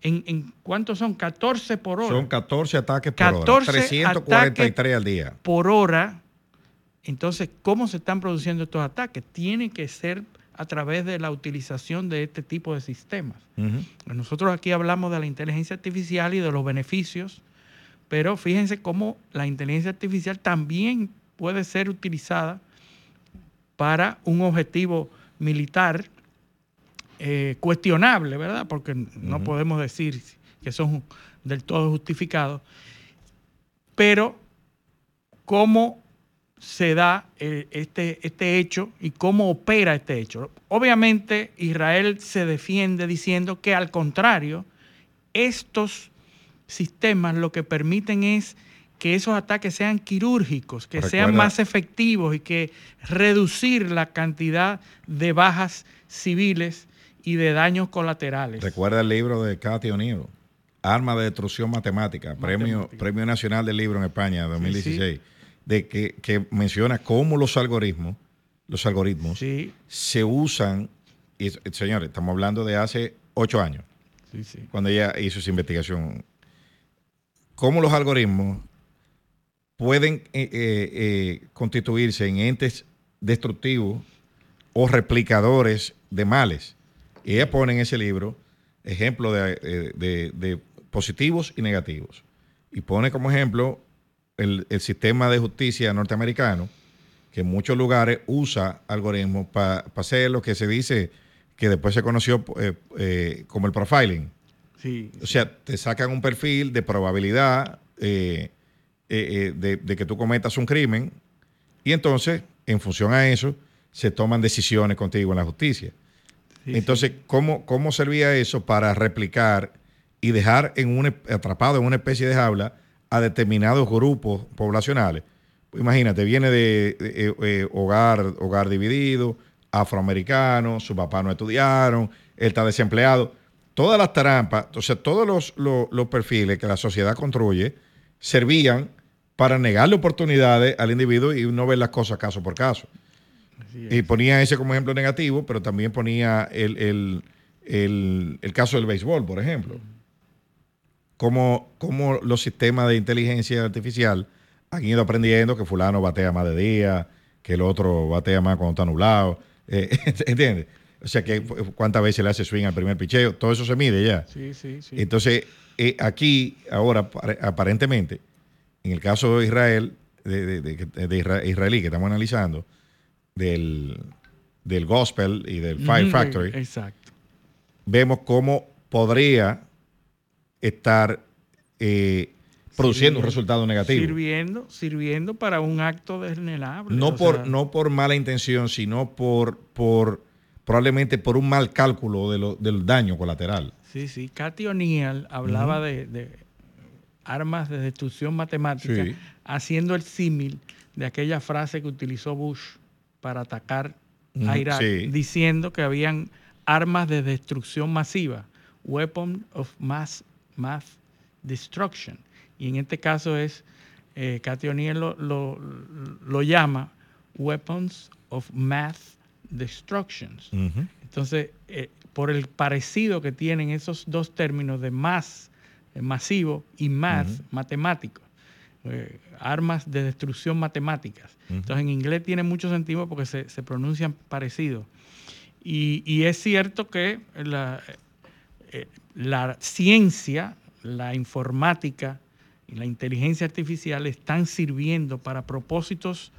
Speaker 4: en, en ¿cuántos son? 14 por hora.
Speaker 3: Son 14 ataques por hora.
Speaker 4: 14
Speaker 3: 343 al día.
Speaker 4: por hora. Entonces, ¿cómo se están produciendo estos ataques? Tiene que ser a través de la utilización de este tipo de sistemas. Nosotros aquí hablamos de la inteligencia artificial y de los beneficios, pero fíjense cómo la inteligencia artificial también puede ser utilizada para un objetivo militar eh, cuestionable, ¿verdad? Porque no podemos decir que son del todo justificados. Pero, ¿cómo se da eh, este, este hecho y cómo opera este hecho? Obviamente, Israel se defiende diciendo que al contrario, estos sistemas lo que permiten es que esos ataques sean quirúrgicos, que sean más efectivos y que reducir la cantidad de bajas civiles y de daños colaterales.
Speaker 3: Recuerda el libro de Cathy O'Neill, Arma de Destrucción Matemática, Premio,
Speaker 4: Matemática.
Speaker 3: premio Nacional del Libro en España 2016, de que, que menciona cómo los algoritmos, los algoritmos
Speaker 4: Sí,
Speaker 3: se usan, y, señores, estamos hablando de hace ocho años,
Speaker 4: sí, sí.
Speaker 3: cuando ella hizo esa investigación, cómo los algoritmos pueden eh, eh, eh, constituirse en entes destructivos o replicadores de males. Y ella pone en ese libro ejemplos de, eh, de- de positivos y negativos. Y pone como ejemplo el, el sistema de justicia norteamericano, que en muchos lugares usa algoritmos para hacer lo que se dice que después se conoció eh, eh, como el profiling.
Speaker 4: sí,
Speaker 3: O sea, te sacan un perfil de probabilidad eh, de, de que tú cometas un crimen y entonces, en función a eso, se toman decisiones contigo en la justicia.
Speaker 4: sí,
Speaker 3: entonces, ¿cómo, ¿cómo servía eso para replicar y dejar en un, atrapado en una especie de jaula a determinados grupos poblacionales? Pues imagínate, viene de, de, eh, eh, hogar, hogar dividido, afroamericano, su papá no estudiaron, él está desempleado. Todas las trampas, o sea, todos los, los- los perfiles que la sociedad construye servían para negarle oportunidades al individuo y no ver las cosas caso por caso. Y ponía ese como ejemplo negativo, pero también ponía el, el- el- el caso del béisbol, por ejemplo. Cómo, cómo los sistemas de inteligencia artificial han ido aprendiendo que fulano batea más de día, que el otro batea más cuando está nublado. eh, ¿Entiendes? O sea, que cuántas veces le hace swing al primer picheo, todo eso se mide ya.
Speaker 4: Sí, sí, sí.
Speaker 3: Entonces, eh, aquí, ahora, pare- aparentemente, en el caso de Israel, de, de- de- de isra- israelí que estamos analizando, del, del gospel y del Fire Factory,
Speaker 4: Exacto.
Speaker 3: vemos cómo podría estar eh, produciendo un resultado negativo.
Speaker 4: Sirviendo, sirviendo para un acto deslenable.
Speaker 3: No por,
Speaker 4: sea,
Speaker 3: no por mala intención, sino por, por probablemente por un mal cálculo de lo- del daño colateral.
Speaker 4: Sí, sí. Cathy O'Neill hablaba de, de armas de destrucción matemática,
Speaker 3: Sí.
Speaker 4: haciendo el símil de aquella frase que utilizó Bush para atacar a Irak,
Speaker 3: sí.
Speaker 4: diciendo que habían armas de destrucción masiva, weapon of mass, mass destruction. Y en este caso es eh, Cathy O'Neill lo, lo- lo llama Weapons of Math Destructions. Entonces, eh, por el parecido que tienen esos dos términos de más, eh, masivo, y math,
Speaker 3: Ujú.
Speaker 4: matemático, eh, armas de destrucción matemáticas. Entonces, en inglés tiene mucho sentido porque se, se pronuncian parecidos. Y, y es cierto que la, la ciencia, la informática y la inteligencia artificial están sirviendo para propósitos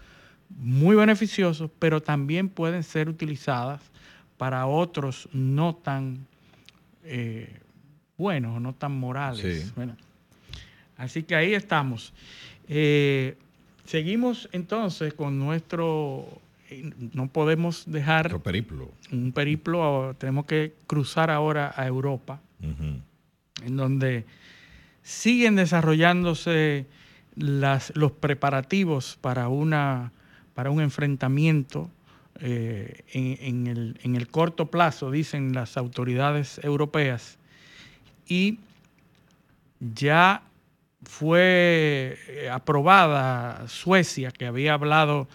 Speaker 4: muy beneficiosos, pero también pueden ser utilizadas para otros no tan eh, buenos o no tan morales.
Speaker 3: Sí.
Speaker 4: Bueno, así que ahí estamos. Eh, seguimos entonces con nuestro... eh, No podemos dejar
Speaker 3: periplo.
Speaker 4: un periplo, tenemos que cruzar ahora a Europa En donde siguen desarrollándose los preparativos para, una, para un enfrentamiento eh, en, en el, en el corto plazo, dicen las autoridades europeas, y ya fue eh, aprobada Suecia, que había hablado,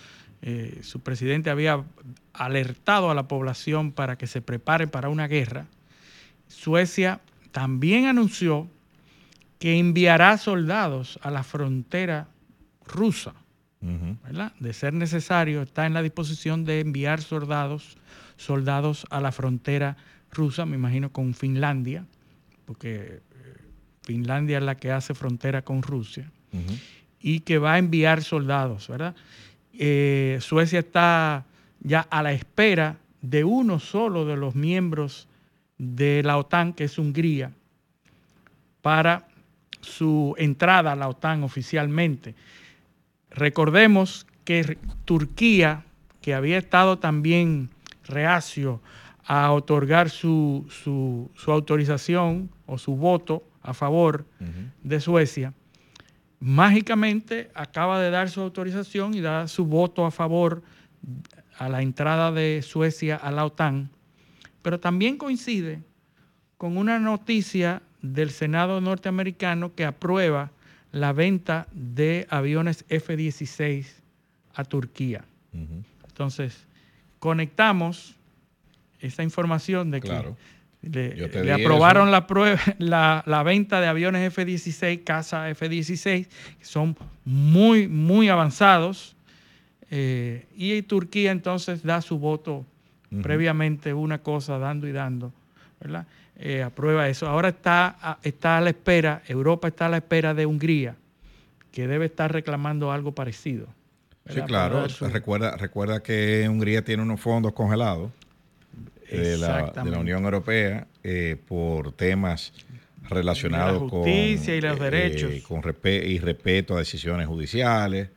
Speaker 4: eh, su presidente había alertado a la población para que se prepare para una guerra. Suecia también anunció que enviará soldados a la frontera rusa. De ser necesario, está en la disposición de enviar soldados, soldados a la frontera rusa, me imagino con Finlandia, porque eh, Finlandia es la que hace frontera con Rusia y que va a enviar soldados, ¿verdad? Eh, Suecia está ya a la espera de uno solo de los miembros de la OTAN, que es Hungría, para su entrada a la OTAN oficialmente. Recordemos que Turquía, que había estado también reacio a otorgar su, su- su autorización o su voto a favor de Suecia, mágicamente acaba de dar su autorización y da su voto a favor a la entrada de Suecia a la OTAN, pero también coincide con una noticia del Senado norteamericano que aprueba la venta de aviones F-16 a Turquía. Entonces, conectamos esa información de que
Speaker 3: Claro.
Speaker 4: le, aprobaron
Speaker 3: eso.
Speaker 4: la, prue- la, la venta de aviones F-16, casa F-16, que son muy, muy avanzados. eh, y Turquía entonces da su voto Previamente, una cosa dando y dando, ¿verdad? Eh, aprueba eso. Ahora está, a- está a la espera, Europa está a la espera de Hungría, que debe estar reclamando algo parecido.
Speaker 3: Sí, claro.
Speaker 4: su-
Speaker 3: Recuerda, recuerda que Hungría tiene unos fondos congelados de la, de la
Speaker 4: Exactamente.
Speaker 3: Unión Europea eh, por temas relacionados
Speaker 4: De la
Speaker 3: con
Speaker 4: justicia y los
Speaker 3: eh,
Speaker 4: derechos.
Speaker 3: con respe- y respeto a decisiones judiciales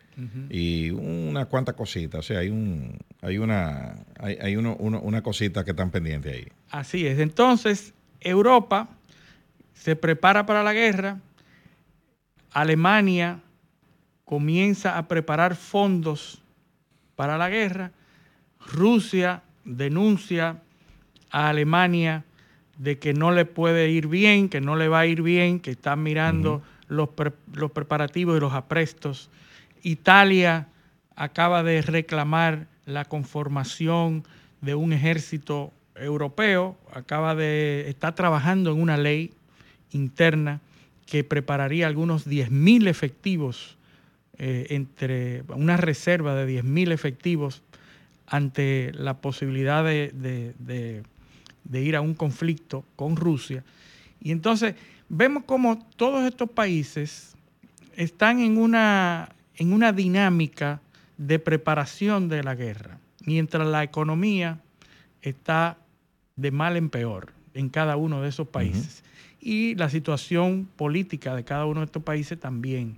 Speaker 3: Y una cuanta cosita. O sea, hay un hay una hay, hay uno- uno- una cosita que están pendientes ahí.
Speaker 4: Así es. Entonces, Europa se prepara para la guerra. Alemania comienza a preparar fondos para la guerra. Rusia denuncia a Alemania de que no le puede ir bien, que no le va a ir bien, que están mirando los, pre- los preparativos y los aprestos. Italia acaba de reclamar la conformación de un ejército europeo, acaba de está trabajando en una ley interna que prepararía algunos 10.000 efectivos, eh, entre una reserva de 10.000 efectivos ante la posibilidad de, de- ir a un conflicto con Rusia. Y entonces vemos como todos estos países están en una, en una dinámica de preparación de la guerra, mientras la economía está de mal en peor en cada uno de esos países. Y la situación política de cada uno de estos países también.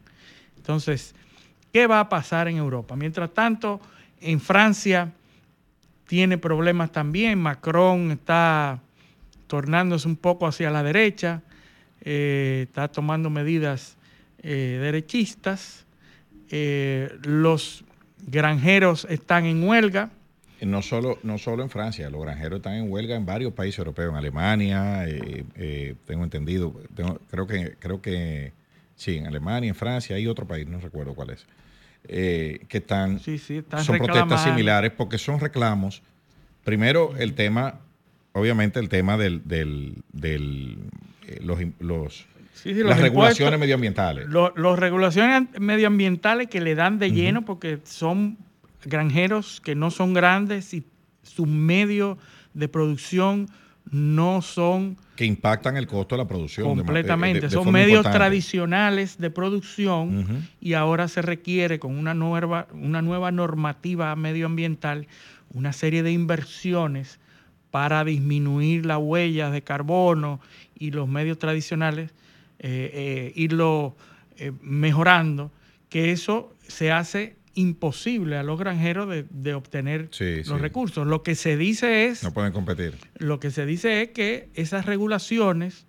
Speaker 4: Entonces, ¿qué va a pasar en Europa? Mientras tanto, en Francia tiene problemas también. Macron está tornándose un poco hacia la derecha, eh, está tomando medidas eh, derechistas. Eh, los granjeros están en huelga.
Speaker 3: Y No solo, no solo en Francia, los granjeros están en huelga en varios países europeos, en Alemania, eh, eh, tengo entendido, tengo- creo que creo que Sí, en Alemania, en Francia, hay otro país, no recuerdo cuál es, eh, que están,
Speaker 4: Sí, sí, están
Speaker 3: son protestas similares porque son reclamos. Primero, el tema, obviamente, el tema del, del, del, eh, los, los-
Speaker 4: Sí, sí, los
Speaker 3: las regulaciones medioambientales.
Speaker 4: Lo- Los regulaciones medioambientales que le dan de lleno porque son granjeros que no son grandes y sus medios de producción no son
Speaker 3: que impactan el costo de la producción. de-
Speaker 4: completamente.
Speaker 3: de- de
Speaker 4: son medios
Speaker 3: importante.
Speaker 4: tradicionales de producción y ahora se requiere con una nueva, una nueva normativa medioambiental una serie de inversiones para disminuir la huella de carbono y los medios tradicionales, eh, eh, irlo eh, mejorando, que eso se hace imposible a los granjeros de, de obtener
Speaker 3: Sí,
Speaker 4: los
Speaker 3: sí.
Speaker 4: recursos. Lo que se dice es
Speaker 3: No pueden competir.
Speaker 4: lo que se dice es que esas regulaciones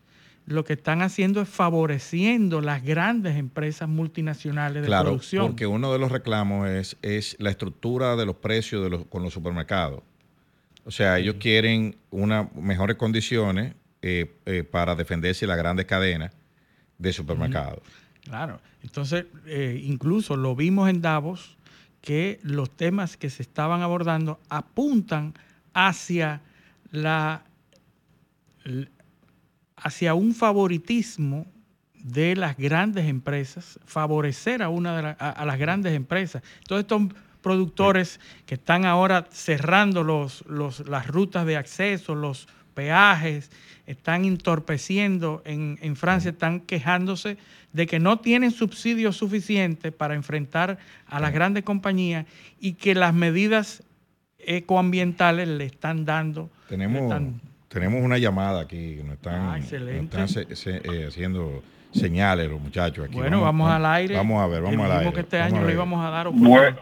Speaker 4: lo que están haciendo es favoreciendo las grandes empresas multinacionales de
Speaker 3: Claro,
Speaker 4: producción.
Speaker 3: porque uno de los reclamos es, es la estructura de los precios de los, con los supermercados. O sea, ellos quieren unas mejores condiciones eh, eh, para defenderse de las grandes cadenas de supermercados.
Speaker 4: Claro. Entonces, eh, incluso lo vimos en Davos que los temas que se estaban abordando apuntan hacia la hacia un favoritismo de las grandes empresas, favorecer a una de la- a, a las grandes empresas. Todos estos productores que están ahora cerrando los, los- las rutas de acceso, los peajes, están entorpeciendo en, en Francia, están quejándose de que no tienen subsidios suficientes para enfrentar a las grandes compañías y que las medidas ecoambientales le están dando.
Speaker 3: Tenemos,
Speaker 4: están-
Speaker 3: tenemos una llamada aquí, nos están,
Speaker 4: Ah,
Speaker 3: nos están se- se- eh, haciendo señales los muchachos aquí.
Speaker 4: bueno, vamos, al aire.
Speaker 3: Vamos a ver, vamos al aire.
Speaker 4: que este año le íbamos a dar
Speaker 5: Bueno,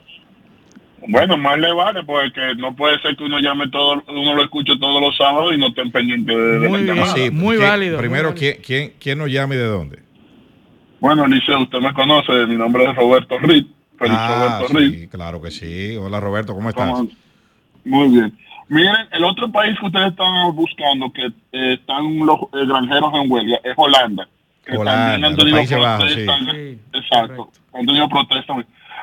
Speaker 5: bueno, más le vale, porque no puede ser que uno llame todo, uno lo escuche todos los sábados y no estén pendientes de, de
Speaker 4: Muy
Speaker 5: la
Speaker 4: bien.
Speaker 5: llamada.
Speaker 3: Sí,
Speaker 4: Muy
Speaker 3: ¿quién-
Speaker 4: válido,
Speaker 3: Primero,
Speaker 4: muy válido.
Speaker 3: ¿quién, quién, quién nos llama y de dónde?
Speaker 5: Bueno, Liceo, usted me conoce, mi nombre es Roberto Riz. Feliz
Speaker 3: Ah,
Speaker 5: Roberto
Speaker 3: sí, claro que sí. Hola Roberto, ¿cómo estás?
Speaker 5: ¿Cómo? Muy bien. Miren, el otro país que ustedes están buscando, que eh, están los eh, granjeros en huelga, es Holanda. que
Speaker 3: Holanda,
Speaker 5: también han tenido protestas.
Speaker 4: sí.
Speaker 5: Exacto,
Speaker 4: correcto.
Speaker 5: han tenido protestas.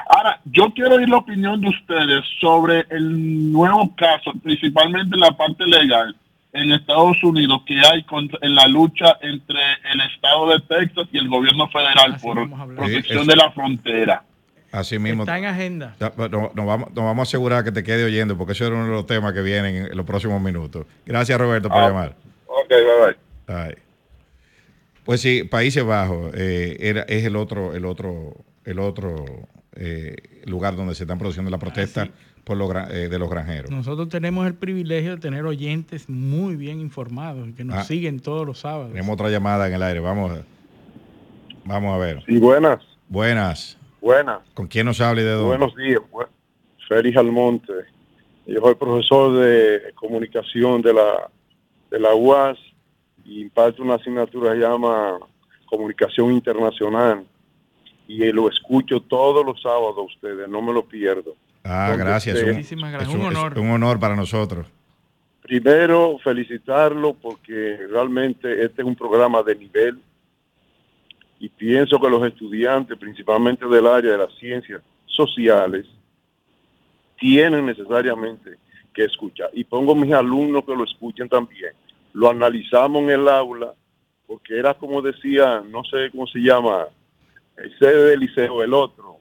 Speaker 5: Ahora, yo quiero oír la opinión de ustedes sobre el nuevo caso, principalmente en la parte legal en Estados Unidos que hay contra- en la lucha entre el estado de Texas y el gobierno federal
Speaker 4: Así
Speaker 5: por protección
Speaker 3: Sí,
Speaker 5: de la frontera.
Speaker 3: Así mismo.
Speaker 4: Está en agenda.
Speaker 3: Pues, Nos, nos vamos, nos vamos a asegurar que te quede oyendo, porque eso es uno de los temas que vienen en, en los próximos minutos. Gracias, Roberto, por
Speaker 5: Ah.
Speaker 3: llamar.
Speaker 5: Ok, bye bye.
Speaker 3: Ay. Pues sí, Países Bajos eh, era, es el otro, el otro, el otro eh, lugar donde se están produciendo las protestas por los, eh, de los granjeros.
Speaker 4: Nosotros tenemos el privilegio de tener oyentes muy bien informados que nos
Speaker 3: Ah.
Speaker 4: siguen todos los sábados.
Speaker 3: Tenemos otra llamada en el aire. Vamos, a- vamos a ver.
Speaker 6: Sí, buenas,
Speaker 3: Buenas.
Speaker 6: buenas,
Speaker 3: ¿Con quién nos habla y de dónde?
Speaker 6: buenos días. Félix Almonte. Yo soy profesor de comunicación de la, de la UAS y imparto una asignatura que se llama Comunicación Internacional. Y lo escucho todos los sábados a ustedes, no me lo pierdo.
Speaker 3: Ah,
Speaker 6: ¿Dónde
Speaker 3: gracias. Un-
Speaker 4: Muchísimas
Speaker 3: es
Speaker 4: gracias.
Speaker 3: un, es
Speaker 4: honor.
Speaker 3: un honor para nosotros.
Speaker 6: Primero, felicitarlo porque realmente este es un programa de nivel y pienso que los estudiantes, principalmente del área de las ciencias sociales, tienen necesariamente que escuchar. Y pongo a mis alumnos que lo escuchen también. Lo analizamos en el aula porque era como decía, no sé cómo se llama, el sede del liceo, el otro.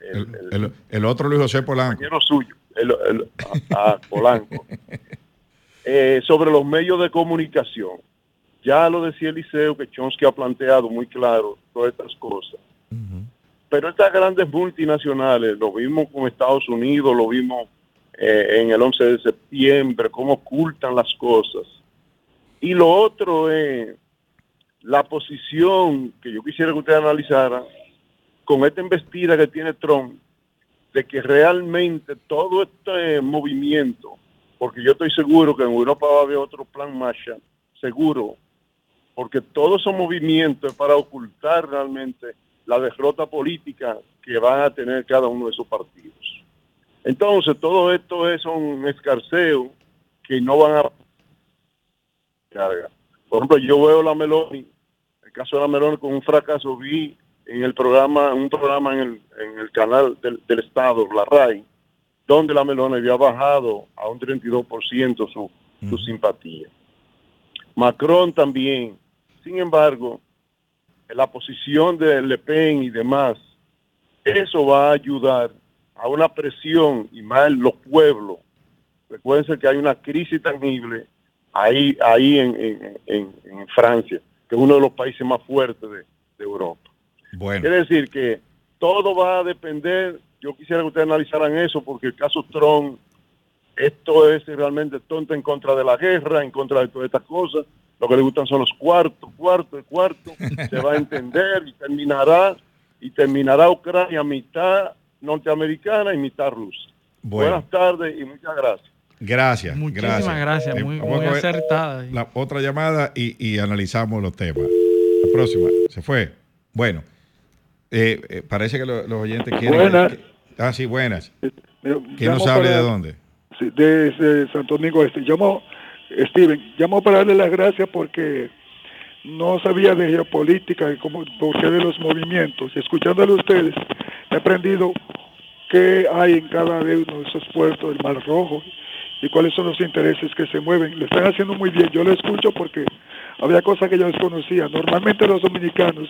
Speaker 3: El, el- el otro Luis José Polanco.
Speaker 6: compañero suyo, el, el- a- a Polanco, Eh, sobre los medios de comunicación. Ya lo decía Eliseo, que Chomsky ha planteado muy claro todas estas cosas. Pero estas grandes multinacionales, lo vimos con Estados Unidos, lo vimos eh, en el 11 de septiembre, cómo ocultan las cosas. Y lo otro es la posición que yo quisiera que usted analizara con esta embestida que tiene Trump de que realmente todo este movimiento, porque yo estoy seguro que en Europa va a haber otro plan Marshall, seguro, porque todo ese movimiento es para ocultar realmente la derrota política que van a tener cada uno de esos partidos. Entonces, todo esto es un escarceo que no van a. Por ejemplo, yo veo la Meloni, el caso de la Meloni con un fracaso, vi en el programa, un programa en el, en el canal del, del Estado, la RAI, donde la Meloni había bajado a un 32% su, su simpatía. Macron también. Sin embargo, la posición de Le Pen y demás, eso va a ayudar a una presión y más en los pueblos. Recuerden que hay una crisis tangible ahí, ahí en, en- en- en Francia, que es uno de los países más fuertes de, de Europa.
Speaker 3: Bueno,
Speaker 6: Quiere decir que todo va a depender, yo quisiera que ustedes analizaran eso, porque el caso Trump, esto es realmente tonto en contra de la guerra, en contra de todas estas cosas. Lo que le gustan son los cuartos, cuartos, cuartos. Se va a entender y terminará, y terminará Ucrania mitad norteamericana y mitad rusa.
Speaker 3: Bueno.
Speaker 6: Buenas tardes y muchas gracias.
Speaker 3: Gracias.
Speaker 4: Muchísimas gracias,
Speaker 3: Eh,
Speaker 4: muy, acertada.
Speaker 3: La otra llamada y, y analizamos los temas. La próxima. Se fue. Bueno, eh, eh, parece que lo- los oyentes quieren.
Speaker 7: Buenas.
Speaker 3: que- ah, sí, buenas. ¿Quién nos hable
Speaker 7: para-
Speaker 3: de dónde?
Speaker 7: Desde Santo Domingo Este. Llamo, Steven, llamo para darle las gracias porque no sabía de geopolítica y cómo, por qué de los movimientos. Escuchándole a ustedes, he aprendido qué hay en cada uno de esos puertos del Mar Rojo y cuáles son los intereses que se mueven. Lo están haciendo muy bien. Yo lo escucho porque había cosas que yo desconocía. Normalmente los dominicanos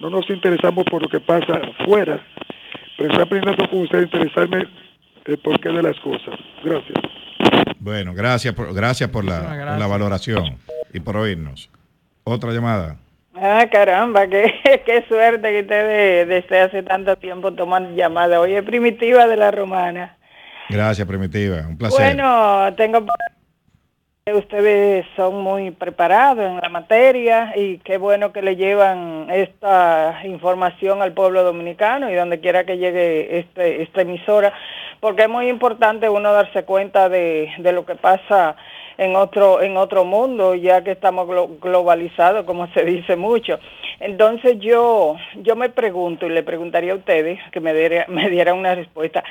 Speaker 7: no nos interesamos por lo que pasa afuera, pero estoy aprendiendo con usted a interesarme el porqué de las cosas. Gracias.
Speaker 3: Bueno, gracias por, gracias por la, por valoración y por oírnos. Otra llamada.
Speaker 8: Ah, caramba, qué, qué suerte que ustedes desde hace tanto tiempo toman llamada. Oye, primitiva de la romana.
Speaker 3: Gracias, Primitiva. Un placer.
Speaker 8: Bueno, tengo ustedes son muy preparados en la materia y qué bueno que le llevan esta información al pueblo dominicano y donde quiera que llegue este, esta emisora, porque es muy importante uno darse cuenta de, de lo que pasa en otro en otro mundo, ya que estamos glo- globalizados, como se dice mucho. Entonces yo yo me pregunto y le preguntaría a ustedes que me diera, me dieran una respuesta.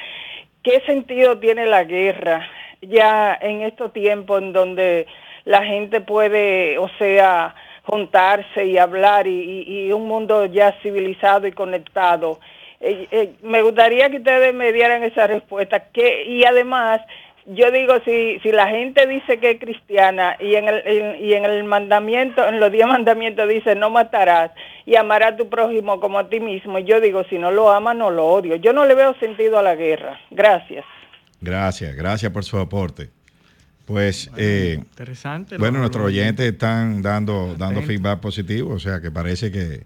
Speaker 8: ¿Qué sentido tiene la guerra ya en estos tiempos en donde la gente puede, o sea, juntarse y hablar y, y- y un mundo ya civilizado y conectado? Eh, eh, me gustaría que ustedes me dieran esa respuesta. ¿Qué- y además, yo digo, si, si la gente dice que es cristiana y en el, en- y en el mandamiento, en los diez mandamientos dice no matarás y amarás a tu prójimo como a ti mismo, yo digo, si no lo ama, no lo odio. Yo no le veo sentido a la guerra. Gracias.
Speaker 3: Gracias, gracias por su aporte. Pues, eh,
Speaker 4: Interesante.
Speaker 3: bueno, nuestros oyentes están dando, dando feedback positivo, o sea que parece que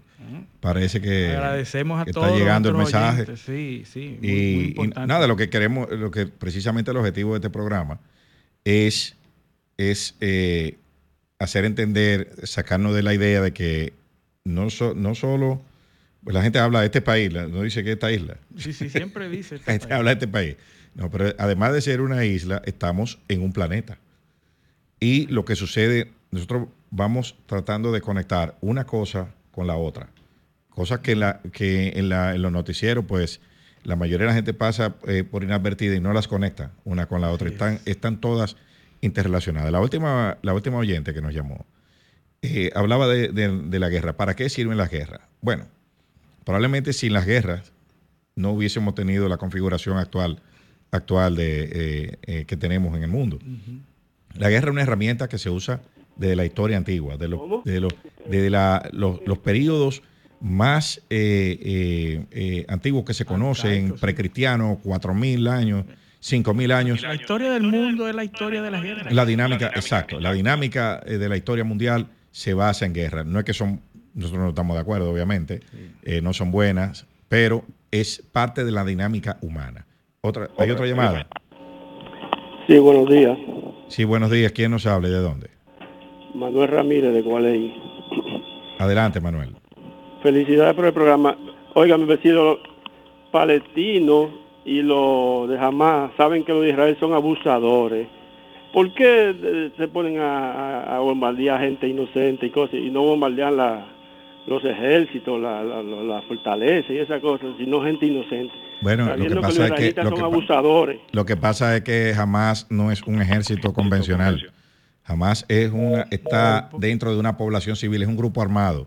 Speaker 3: parece que,
Speaker 4: Agradecemos a
Speaker 3: que
Speaker 4: todos.
Speaker 3: está llegando el mensaje.
Speaker 4: oyentes. Sí, sí. muy-
Speaker 3: Y,
Speaker 4: muy
Speaker 3: y
Speaker 4: importante.
Speaker 3: nada, lo que queremos, lo que precisamente el objetivo de este programa es, es eh, hacer entender, sacarnos de la idea de que no, so- no solo, pues la gente habla de este país, no dice que esta isla,
Speaker 4: Sí, sí, siempre dice.
Speaker 3: la gente habla de este país. No, pero además de ser una isla, estamos en un planeta. Y lo que sucede, nosotros vamos tratando de conectar una cosa con la otra. Cosas que, en la, que en, la, en los noticieros, pues, la mayoría de la gente pasa eh, por inadvertida y no las conecta una con la otra. Están, están todas interrelacionadas. La última, la última oyente que nos llamó eh, hablaba de, de- de la guerra. ¿Para qué sirven las guerras? Bueno, probablemente sin las guerras no hubiésemos tenido la configuración actual, actual de, eh, eh, que tenemos en el mundo. La guerra es una herramienta que se usa desde la historia antigua, de los, de los, desde la- los, los periodos más eh, eh, eh, antiguos que se conocen, precristianos, 4.000 años, 5.000 años.
Speaker 4: La historia del mundo es la historia de la guerra.
Speaker 3: La dinámica, exacto. La dinámica eh, de la historia mundial se basa en guerra. No es que son, nosotros no estamos de acuerdo, obviamente, eh, no son buenas, pero es parte de la dinámica humana. Otra, ¿Hay otra llamada?
Speaker 9: Sí, buenos días.
Speaker 3: Sí, buenos días. ¿Quién nos habla y de dónde?
Speaker 9: Manuel Ramírez de Gualey.
Speaker 3: Adelante, Manuel.
Speaker 9: Felicidades por el programa. Oiga, mis vecinos palestinos y los de Hamas saben que los de Israel son abusadores. ¿Por qué eh, se ponen a, a- a bombardear gente inocente y cosas y no bombardean la, los ejércitos, la, la, la- fortaleza y esas cosas, sino gente inocente?
Speaker 3: Bueno, lo que pasa
Speaker 9: los
Speaker 3: es que, lo
Speaker 9: son
Speaker 3: que,
Speaker 9: abusadores.
Speaker 3: lo que pasa es que jamás no es un ejército convencional. Jamás es una, está dentro de una población civil, es un grupo armado.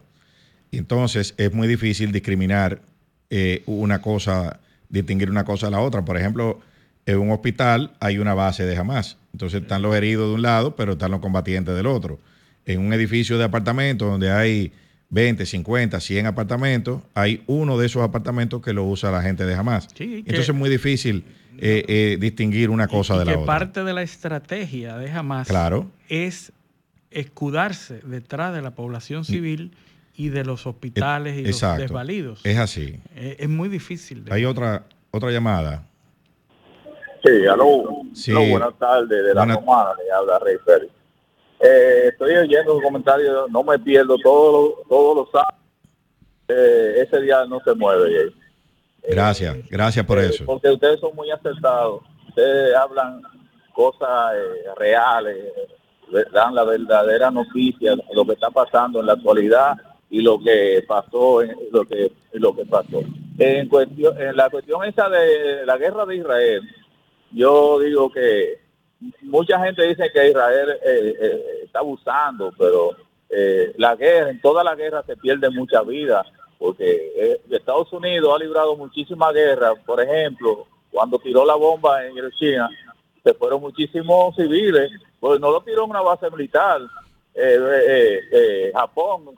Speaker 3: Y entonces es muy difícil discriminar eh, una cosa, distinguir una cosa de la otra. Por ejemplo, en un hospital hay una base de Hamas. Entonces están los heridos de un lado, pero están los combatientes del otro. En un edificio de apartamentos donde hay 20, 50, 100 apartamentos, hay uno de esos apartamentos que lo usa la gente de Hamas. Entonces es muy difícil eh, eh, distinguir una cosa
Speaker 4: y
Speaker 3: de la
Speaker 4: que
Speaker 3: otra.
Speaker 4: parte de la estrategia de Hamas
Speaker 3: Claro.
Speaker 4: es escudarse detrás de la población civil y de los hospitales y.
Speaker 3: Exacto.
Speaker 4: los desvalidos.
Speaker 3: Es así.
Speaker 4: Eh, es muy difícil. de-
Speaker 3: Hay otra otra llamada.
Speaker 10: Sí, aló.
Speaker 3: Sí.
Speaker 10: Aló, buenas tardes, de la
Speaker 3: Buenas-
Speaker 10: romana, le habla Rey Pérez. Eh, estoy oyendo un comentario, no me pierdo todos los todos los sábados. Eh, ese día no se mueve. eh,
Speaker 3: Gracias, gracias por
Speaker 10: eh,
Speaker 3: eso.
Speaker 10: Porque ustedes son muy acertados. Ustedes hablan cosas eh, reales, eh, dan la verdadera noticia, lo que está pasando en la actualidad y lo que pasó, en, lo que lo que pasó. En cuestión, en la cuestión esa de la guerra de Israel, yo digo que mucha gente dice que Israel eh, eh, está abusando, pero eh, la guerra, en toda la guerra se pierde mucha vida, porque eh, Estados Unidos ha librado muchísimas guerras. Por ejemplo, cuando tiró la bomba en Hiroshima, se fueron muchísimos civiles, pues no lo tiró en una base militar. Eh, eh, eh, Japón,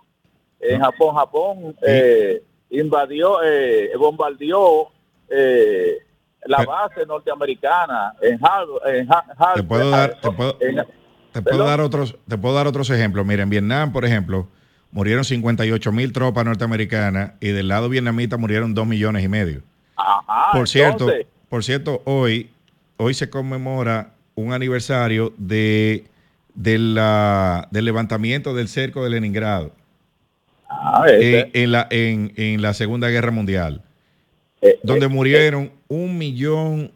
Speaker 10: en Japón, Japón eh, invadió, eh, bombardeó eh, la base norteamericana en Harvard.
Speaker 3: Te puedo dar, te puedo,
Speaker 10: en-
Speaker 3: te puedo dar otros, te puedo dar otros ejemplos. Mira, en Vietnam, por ejemplo, murieron 58 mil tropas norteamericanas y del lado vietnamita murieron 2 millones y medio.
Speaker 10: Ajá,
Speaker 3: por cierto,
Speaker 10: entonces,
Speaker 3: por cierto, hoy, hoy se conmemora un aniversario de, de la, del levantamiento del cerco de Leningrado
Speaker 10: ah,
Speaker 3: en,
Speaker 10: ese-
Speaker 3: en la, en, en la Segunda Guerra Mundial,
Speaker 10: eh,
Speaker 3: donde
Speaker 10: eh,
Speaker 3: murieron un millón,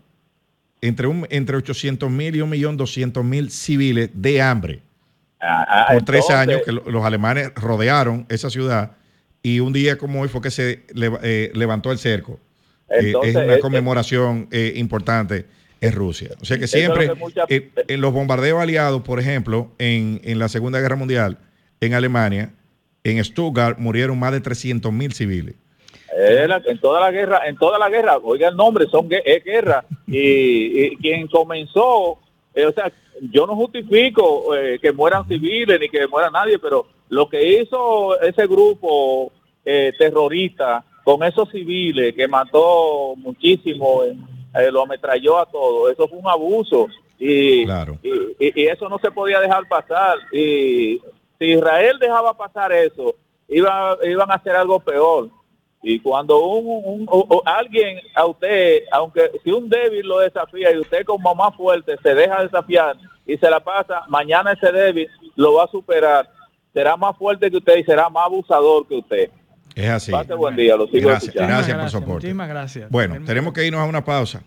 Speaker 3: entre, un, entre 800 mil y un millón 200 mil civiles de hambre.
Speaker 10: ah, ah,
Speaker 3: por tres
Speaker 10: entonces,
Speaker 3: años que lo- los alemanes rodearon esa ciudad y un día como hoy fue que se leva- eh, levantó el cerco. Eh,
Speaker 10: Entonces,
Speaker 3: es una
Speaker 10: eh,
Speaker 3: conmemoración eh, importante en Rusia. O sea que siempre
Speaker 10: que mucha-
Speaker 3: eh, en los bombardeos aliados, por ejemplo, en, en la Segunda Guerra Mundial, en Alemania, en Stuttgart murieron más de 300 mil civiles.
Speaker 10: En toda la guerra, en toda la guerra, oiga el nombre, son es guerra. Y, y quien comenzó, eh, o sea, yo no justifico eh, que mueran civiles ni que muera nadie, pero lo que hizo ese grupo eh, terrorista con esos civiles que mató muchísimo, eh, lo ametralló a todos, eso fue un abuso. Y,
Speaker 3: Claro.
Speaker 10: y, y- y eso no se podía dejar pasar. Y si Israel dejaba pasar eso, iba, iban a hacer algo peor. Y cuando un, un- alguien a usted, aunque si un débil lo desafía y usted como más fuerte se deja desafiar y se la pasa, mañana ese débil lo va a superar, será más fuerte que usted y será más abusador que usted.
Speaker 3: Es así.
Speaker 10: Pase buen día, lo sigo
Speaker 3: Gracias,
Speaker 10: escuchando.
Speaker 3: gracias por soporte.
Speaker 4: Muchísimas gracias.
Speaker 3: Bueno, tenemos que irnos a una pausa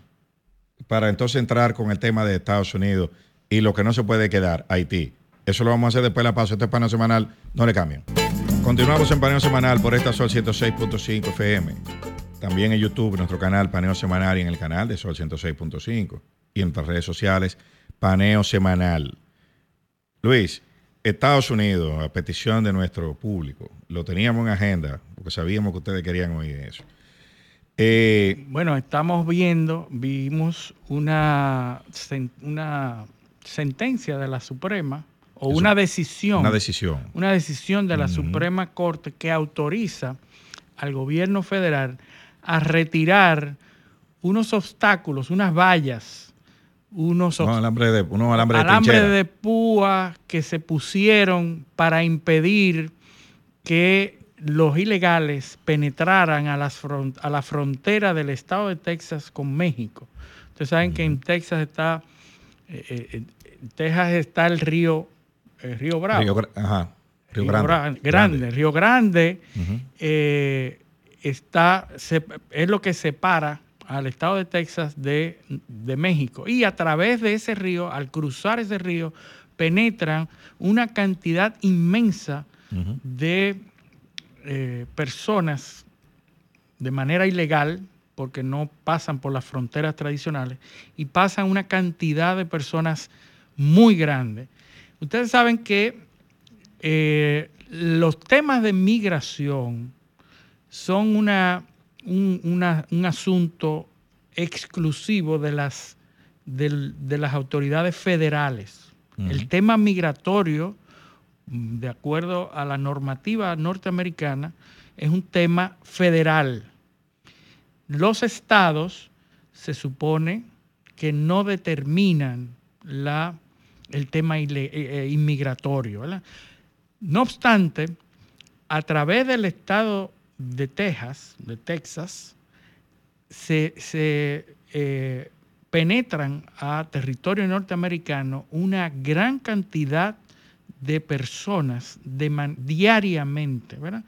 Speaker 3: para entonces entrar con el tema de Estados Unidos y lo que no se puede quedar, Haití. Eso lo vamos a hacer después de la pausa. Este es paneo semanal, no le cambien. Continuamos en paneo semanal por esta Sol 106.5 FM. También en YouTube, nuestro canal Paneo Semanal y en el canal de Sol 106.5. Y en nuestras redes sociales, Paneo Semanal. Luis, Estados Unidos, a petición de nuestro público, lo teníamos en agenda, porque sabíamos que ustedes querían oír eso. Eh,
Speaker 4: Bueno, estamos viendo, vimos una, una sentencia de la Suprema o
Speaker 3: Eso,
Speaker 4: una decisión.
Speaker 3: una decisión.
Speaker 4: Una decisión de la. Suprema Corte que autoriza al gobierno federal a retirar unos obstáculos, unas vallas, unos
Speaker 3: Unos alambres de, unos alambres de
Speaker 4: púa que se pusieron para impedir que los ilegales penetraran a, las fron- a la frontera del estado de Texas con México. Ustedes saben que en Texas está, eh, eh, en Texas está el río, el río Bravo.
Speaker 3: Río, Gra- ajá, Río
Speaker 4: Río
Speaker 3: Grande.
Speaker 4: Gran- Grande. Río Grande eh, está, se- es lo que separa al estado de Texas de, de México. Y a través de ese río, al cruzar ese río, penetran una cantidad inmensa de eh, personas de manera ilegal, porque no pasan por las fronteras tradicionales, y pasan una cantidad de personas muy grande. Ustedes saben que eh, los temas de migración son una, un, una- un asunto exclusivo de las, de las autoridades federales. El tema migratorio, de acuerdo a la normativa norteamericana, es un tema federal. Los estados se supone que no determinan la, el tema eh, eh, inmigratorio. ¿verdad? No obstante, a través del estado de Texas, de Texas, se, se, eh, penetran a territorio norteamericano una gran cantidad de personas de man- diariamente, ¿verdad?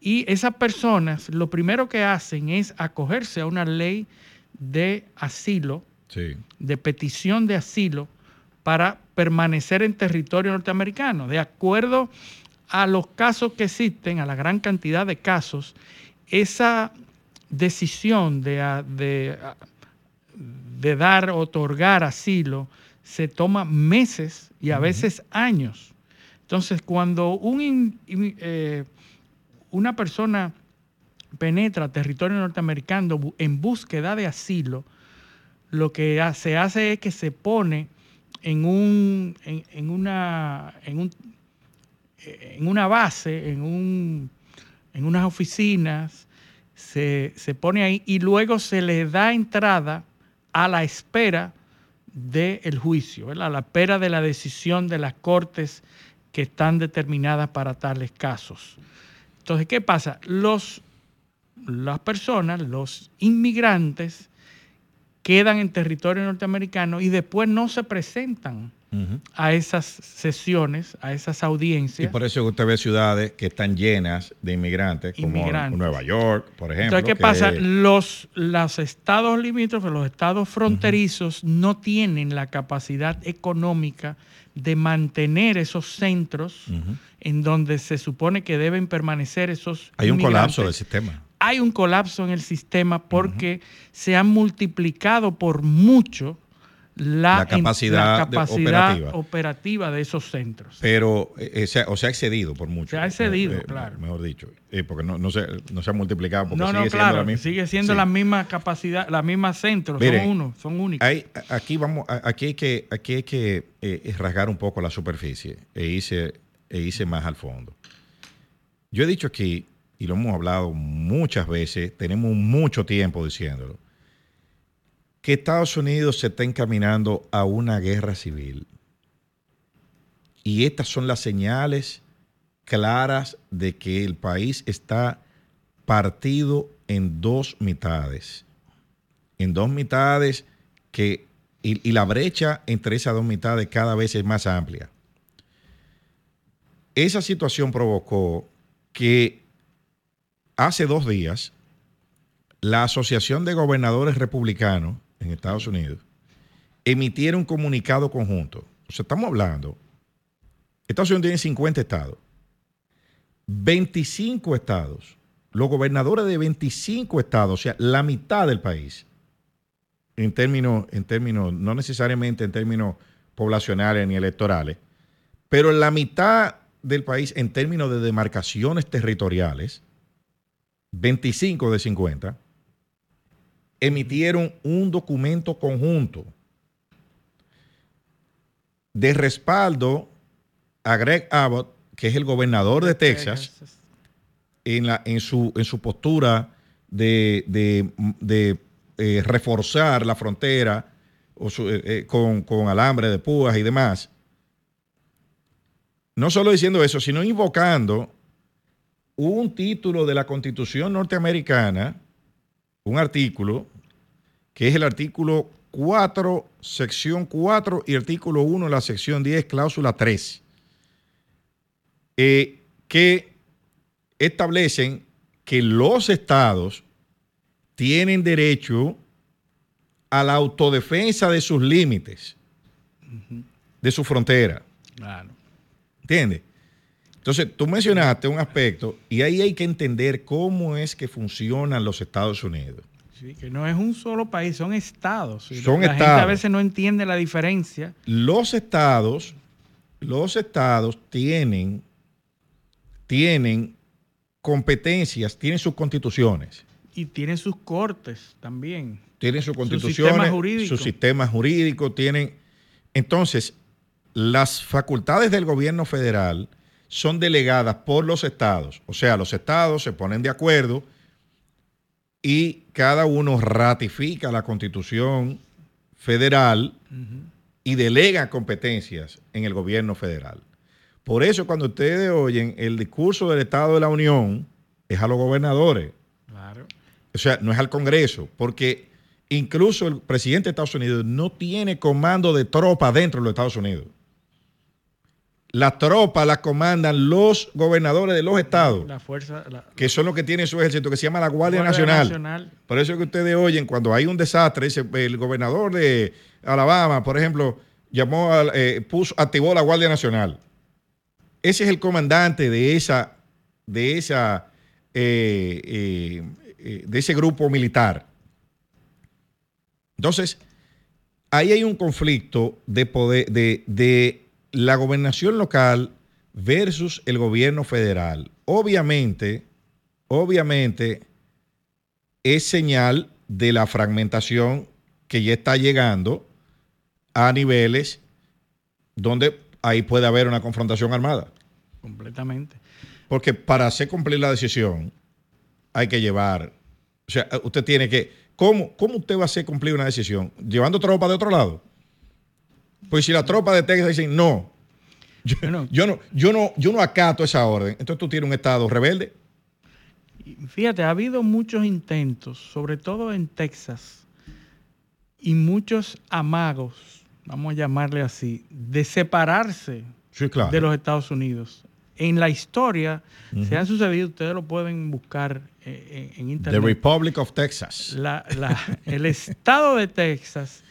Speaker 4: Y esas personas lo primero que hacen es acogerse a una ley de asilo,
Speaker 3: Sí.
Speaker 4: de petición de asilo para permanecer en territorio norteamericano. De acuerdo a los casos que existen, a la gran cantidad de casos, esa decisión de, dar, otorgar asilo, se toma meses y a veces años. Entonces, cuando un eh, una persona penetra territorio norteamericano en búsqueda de asilo, lo que se hace es que se pone en, un, en, en una, en, un- en una base, en, un, en unas oficinas, se, se pone ahí y luego se le da entrada a la espera del juicio, a la espera de la decisión de las cortes que están determinadas para tales casos. Entonces, ¿qué pasa? Los, las personas, los inmigrantes, quedan en territorio norteamericano y después no se presentan a esas sesiones, a esas
Speaker 3: Y
Speaker 4: audiencias.
Speaker 3: por eso usted ve ciudades que están llenas de inmigrantes, como
Speaker 4: Inmigrantes.
Speaker 3: Nueva York, por ejemplo.
Speaker 4: Entonces, ¿qué
Speaker 3: que-
Speaker 4: pasa? Los, los estados limítrofes, los estados fronterizos, no tienen la capacidad económica de mantener esos centros en donde se supone que deben permanecer esos
Speaker 3: Hay un colapso del sistema.
Speaker 4: Hay un colapso en el sistema porque se han multiplicado por mucho la,
Speaker 3: capacidad
Speaker 4: la
Speaker 3: de-
Speaker 4: capacidad
Speaker 3: operativa.
Speaker 4: operativa de esos centros.
Speaker 3: Pero eh, se ha- o se ha excedido por mucho.
Speaker 4: Se ha excedido,
Speaker 3: Eh, eh,
Speaker 4: claro.
Speaker 3: Mejor dicho. Eh, porque no, no, se, no se ha multiplicado. Porque
Speaker 4: No,
Speaker 3: sigue siendo
Speaker 4: claro,
Speaker 3: la misma.
Speaker 4: sigue siendo
Speaker 3: Sí.
Speaker 4: la misma capacidad, la misma centro,
Speaker 3: Miren,
Speaker 4: son uno, son únicos.
Speaker 3: Hay, aquí vamos, aquí hay que, aquí hay que eh, rasgar un poco la superficie e irse, e irse más al fondo. Yo he dicho aquí, y lo hemos hablado muchas veces, tenemos mucho tiempo diciéndolo, que Estados Unidos se está encaminando a una guerra civil. Y estas son las señales claras de que el país está partido en dos mitades. En dos mitades que, y, y la brecha entre esas dos mitades cada vez es más amplia. Esa situación provocó que hace dos días la Asociación de Gobernadores Republicanos en Estados Unidos emitiera un comunicado conjunto. O sea, estamos hablando, Estados Unidos tiene 50 estados, 25 estados, los gobernadores de 25 estados, o sea, la mitad del país, en términos, en términos, no necesariamente en términos poblacionales ni electorales, pero la mitad del país en términos de demarcaciones territoriales, 25 de 50, emitieron un documento conjunto de respaldo a Greg Abbott, que es el gobernador de Texas, en, la, en, su, en su postura de, de- de, eh, reforzar la frontera o su- eh, eh, con, con alambre de púas y demás. No solo diciendo eso, sino invocando un título de la Constitución norteamericana, un artículo, que es el artículo 4, sección 4 y artículo 1, la sección 10, cláusula 3, eh, que establecen que los estados tienen derecho a la autodefensa de sus límites, de su frontera.
Speaker 4: Claro.
Speaker 3: ¿Entiendes? Entonces, tú mencionaste un aspecto y ahí hay que entender cómo es que funcionan los Estados Unidos.
Speaker 4: Sí, que no es un solo país, son estados.
Speaker 3: Son
Speaker 4: la gente
Speaker 3: estados.
Speaker 4: a veces no entiende la diferencia.
Speaker 3: Los estados, los estados tienen tienen competencias, tienen sus constituciones.
Speaker 4: Y tienen sus cortes también.
Speaker 3: Tienen sus constituciones,
Speaker 4: jurídico.
Speaker 3: sus sistemas jurídicos, tienen... Entonces, las facultades del gobierno federal son delegadas por los estados. O sea, los estados se ponen de acuerdo y cada uno ratifica la constitución federal y delega competencias en el gobierno federal. Por eso cuando ustedes oyen el discurso del Estado de la Unión, es a los gobernadores.
Speaker 4: Claro.
Speaker 3: O sea, no es al Congreso, porque incluso el presidente de Estados Unidos no tiene comando de tropa dentro de los Estados Unidos. Las tropas las comandan los gobernadores de los estados,
Speaker 4: La fuerza. la-
Speaker 3: que son los que tienen su ejército, que se llama la Guardia,
Speaker 4: Guardia
Speaker 3: Nacional.
Speaker 4: Nacional.
Speaker 3: Por eso es que ustedes oyen cuando hay un desastre, dice, el gobernador de Alabama, por ejemplo, llamó, eh, puso, activó la Guardia Nacional. Ese es el comandante de esa, de esa, eh, eh, de ese grupo militar. Entonces, ahí hay un conflicto de poder, de, de la gobernación local versus el gobierno federal. Obviamente, obviamente, es señal de la fragmentación que ya está llegando a niveles donde ahí puede haber una confrontación armada.
Speaker 4: Completamente.
Speaker 3: Porque para hacer cumplir la decisión hay que llevar, o sea, usted tiene que, ¿cómo, cómo usted va a hacer cumplir una decisión? ¿Llevando tropa de otro lado? Pues si la tropa de Texas dicen, no, yo, yo no, yo, no, yo no acato esa orden, entonces tú tienes un Estado rebelde.
Speaker 4: Fíjate, ha habido muchos intentos, sobre todo en Texas, y muchos amagos, vamos a llamarle así, de separarse
Speaker 3: Sí, claro.
Speaker 4: de los Estados Unidos. En la historia se han sucedido, ustedes lo pueden buscar eh, en, en
Speaker 3: The
Speaker 4: internet.
Speaker 3: Republic of Texas.
Speaker 4: La- la- el estado de Texas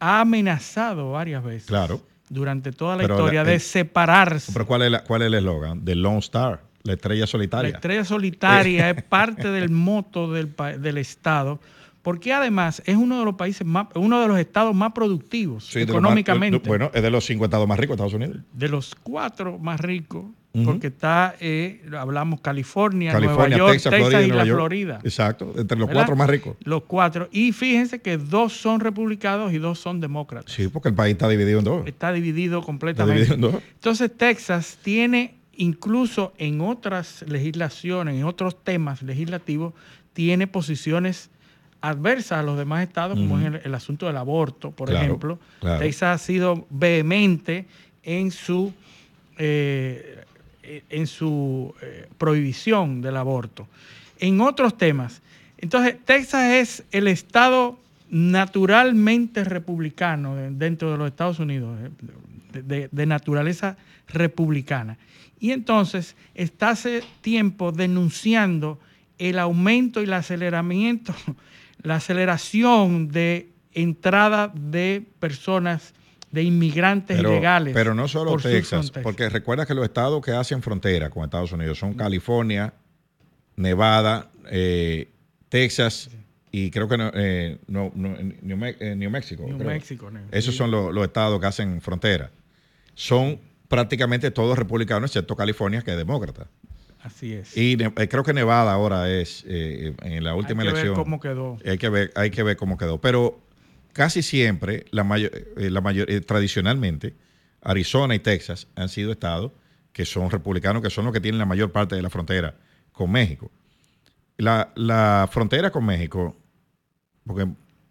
Speaker 4: ha amenazado varias veces
Speaker 3: Claro.
Speaker 4: durante toda la
Speaker 3: Pero
Speaker 4: historia
Speaker 3: la-
Speaker 4: de
Speaker 3: el-
Speaker 4: separarse.
Speaker 3: Pero ¿cuál es, la- cuál es el eslogan? The Lone Star, la estrella
Speaker 4: La
Speaker 3: solitaria.
Speaker 4: estrella solitaria es parte del moto del, del estado, porque además es uno de los países más, uno de los estados más productivos
Speaker 3: Sí, más-
Speaker 4: económicamente.
Speaker 3: de- bueno, es de los cinco estados más ricos de Estados Unidos.
Speaker 4: de los cuatro más ricos, porque está, eh, hablamos California,
Speaker 3: California,
Speaker 4: Nueva York,
Speaker 3: Texas,
Speaker 4: Texas,
Speaker 3: Florida y Nueva
Speaker 4: la
Speaker 3: York.
Speaker 4: Florida.
Speaker 3: Exacto, entre los
Speaker 4: ¿Verdad?
Speaker 3: cuatro más ricos.
Speaker 4: Los cuatro. Y fíjense que dos son republicanos y dos son demócratas.
Speaker 3: Sí, porque el país está dividido en dos.
Speaker 4: Está dividido
Speaker 3: Está
Speaker 4: completamente.
Speaker 3: dividido en dos.
Speaker 4: Entonces Texas tiene, incluso en otras legislaciones, en otros temas legislativos, tiene posiciones adversas a los demás estados, como es el, el asunto del aborto, por
Speaker 3: Claro,
Speaker 4: ejemplo.
Speaker 3: claro.
Speaker 4: Texas ha sido vehemente en su, eh, en su eh, prohibición del aborto. En otros temas. Entonces, Texas es el estado naturalmente republicano de- dentro de los Estados Unidos, eh, de, de- de naturaleza republicana. Y entonces está hace tiempo denunciando el aumento y el aceleramiento, la aceleración de entrada de personas, de inmigrantes
Speaker 3: Pero,
Speaker 4: ilegales.
Speaker 3: pero no solo
Speaker 4: por
Speaker 3: Texas, porque recuerda que los estados que hacen frontera con Estados Unidos son California, Nevada, eh, Texas y creo que no, eh, no- no- New, eh, New creo.
Speaker 4: New-
Speaker 3: Esos son los, los estados que hacen frontera. Son prácticamente todos republicanos, excepto California, que es demócrata.
Speaker 4: Así es.
Speaker 3: Y eh, creo que Nevada ahora es, eh, en la última
Speaker 4: que ver
Speaker 3: elección.
Speaker 4: cómo quedó.
Speaker 3: Hay que ver, hay que ver cómo quedó. Pero casi siempre, la mayor, eh, la mayor, eh, tradicionalmente, Arizona y Texas han sido estados que son republicanos, que son los que tienen la mayor parte de la frontera con México. La, la frontera con México, porque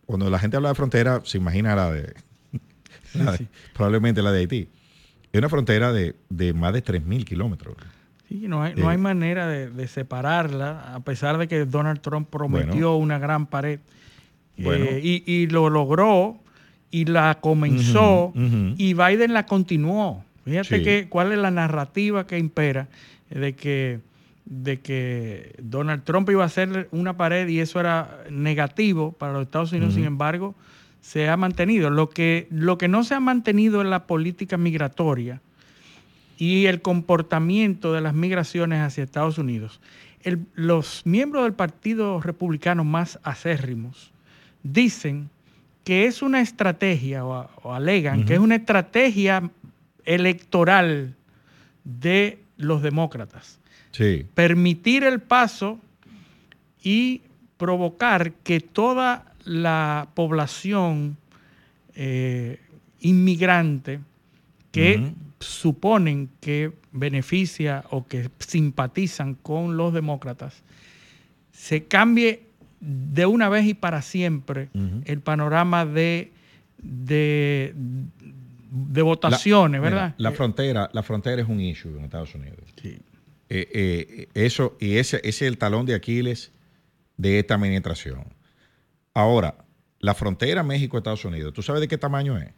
Speaker 3: cuando la gente habla de frontera, se imagina la de, la de- probablemente la de Haití. Es una frontera de, de más de 3.000 kilómetros.
Speaker 4: Sí, no hay, no
Speaker 3: Eh,
Speaker 4: hay manera de, de separarla, a pesar de que Donald Trump prometió
Speaker 3: Bueno.
Speaker 4: una gran pared. Eh, y, y lo logró y la comenzó y Biden la continuó. Fíjate
Speaker 3: Sí.
Speaker 4: que cuál es la narrativa que impera de que, de que Donald Trump iba a hacer una pared y eso era negativo para los Estados Unidos, sin embargo, se ha mantenido. Lo que, lo que no se ha mantenido es la política migratoria y el comportamiento de las migraciones hacia Estados Unidos. El- los miembros del Partido Republicano más acérrimos dicen que es una estrategia, o, o alegan que es una estrategia electoral de los demócratas.
Speaker 3: Sí.
Speaker 4: Permitir el paso y provocar que toda la población eh, inmigrante que. Suponen que beneficia o que simpatizan con los demócratas, se cambie de una vez y para siempre el panorama de, de, de votaciones,
Speaker 3: La- mira,
Speaker 4: ¿verdad?
Speaker 3: La
Speaker 4: Eh,
Speaker 3: frontera, la frontera es un issue en Estados Unidos.
Speaker 4: Sí.
Speaker 3: Eh, eh, eso, y ese, ese es el talón de Aquiles de esta administración. Ahora, la frontera México-Estados Unidos, ¿tú sabes de qué tamaño es?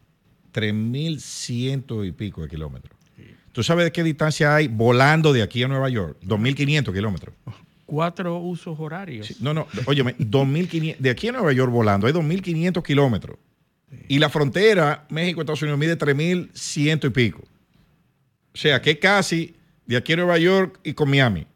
Speaker 3: 3.100 y pico de kilómetros. ¿Tú sabes de qué distancia hay volando de aquí a Nueva York? 2.500 kilómetros.
Speaker 4: cuatro usos horarios.
Speaker 3: No, no, óyeme, 2.500, de aquí a Nueva York volando hay 2.500 kilómetros. Y la frontera México-Estados Unidos mide 3.100 y pico. O sea, que casi de aquí a Nueva York y con Miami.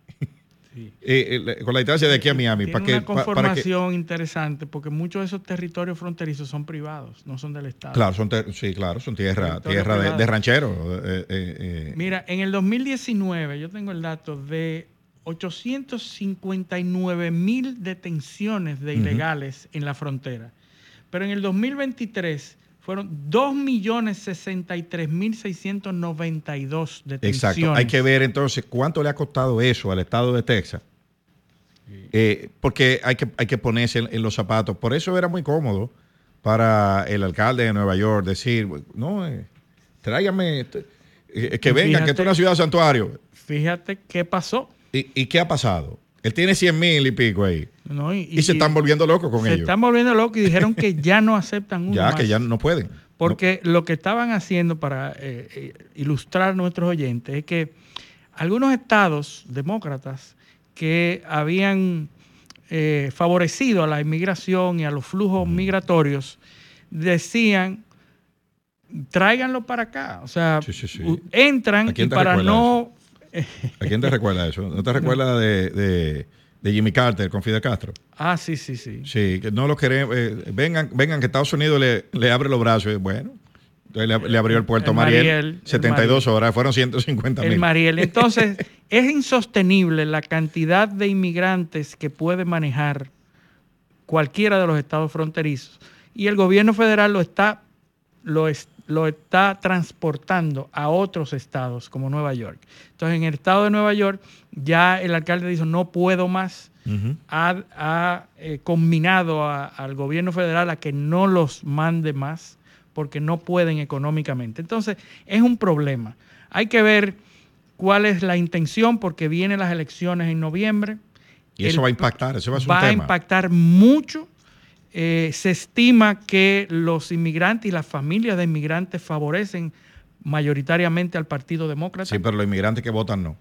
Speaker 3: Eh, eh, con la distancia de aquí a Miami.
Speaker 4: Tiene
Speaker 3: Para que,
Speaker 4: una
Speaker 3: pa- para que,
Speaker 4: conformación interesante porque muchos de esos territorios fronterizos son privados, no son del Estado.
Speaker 3: claro, son sí, claro, son tierra, de, de rancheros. eh.
Speaker 4: Mira, en el 2019, yo tengo el dato de 859 mil detenciones de ilegales en la frontera. Pero en el 2023 fueron 2.063.692 detenciones.
Speaker 3: Exacto. Hay que ver entonces cuánto le ha costado eso al estado de Texas. Eh, porque hay que, hay que ponerse en, en los zapatos. Por eso era muy cómodo para el alcalde de Nueva York decir, no, eh, tráigame, este, eh, que vengan, que esto es una ciudad santuario.
Speaker 4: Fíjate qué pasó.
Speaker 3: ¿Y, y qué ha pasado? Él tiene 100 mil y pico ahí.
Speaker 4: ¿no?
Speaker 3: Y, se están volviendo locos con
Speaker 4: se
Speaker 3: ellos.
Speaker 4: están volviendo locos y dijeron que ya no aceptan uno
Speaker 3: Ya
Speaker 4: más.
Speaker 3: que ya no pueden.
Speaker 4: Porque lo que estaban haciendo para eh, eh, ilustrar a nuestros oyentes es que algunos estados demócratas que habían eh, favorecido a la inmigración y a los flujos migratorios decían tráiganlo para acá. O sea, entran
Speaker 3: ¿A quién
Speaker 4: y para no...
Speaker 3: ¿A quién te recuerda eso? ¿No te recuerda de, de- de Jimmy Carter con Fidel Castro?
Speaker 4: Ah, sí, sí, sí.
Speaker 3: Sí, que no lo queremos. eh, vengan, vengan, que Estados Unidos le, le abre los brazos. Y bueno, entonces le, le abrió el puerto
Speaker 4: El
Speaker 3: Mariel.
Speaker 4: Mariel, el
Speaker 3: 72 horas, fueron 150
Speaker 4: El
Speaker 3: mil.
Speaker 4: Mariel. Entonces, es insostenible la cantidad de inmigrantes que puede manejar cualquiera de los estados fronterizos. Y el gobierno federal lo está, lo, es- lo está transportando a otros estados como Nueva York. Entonces, en el estado de Nueva York, ya el alcalde dijo, no puedo más. Ha, ha, eh, combinado a- al gobierno federal a que no los mande más porque no pueden económicamente. Entonces, es un problema. Hay que ver cuál es la intención porque vienen las elecciones en noviembre.
Speaker 3: Y eso
Speaker 4: El-
Speaker 3: va a impactar, eso va a ser
Speaker 4: va
Speaker 3: un
Speaker 4: a
Speaker 3: tema.
Speaker 4: impactar mucho. Eh, se estima que los inmigrantes y las familias de inmigrantes favorecen mayoritariamente al Partido Demócrata.
Speaker 3: Sí, pero los inmigrantes que votan no.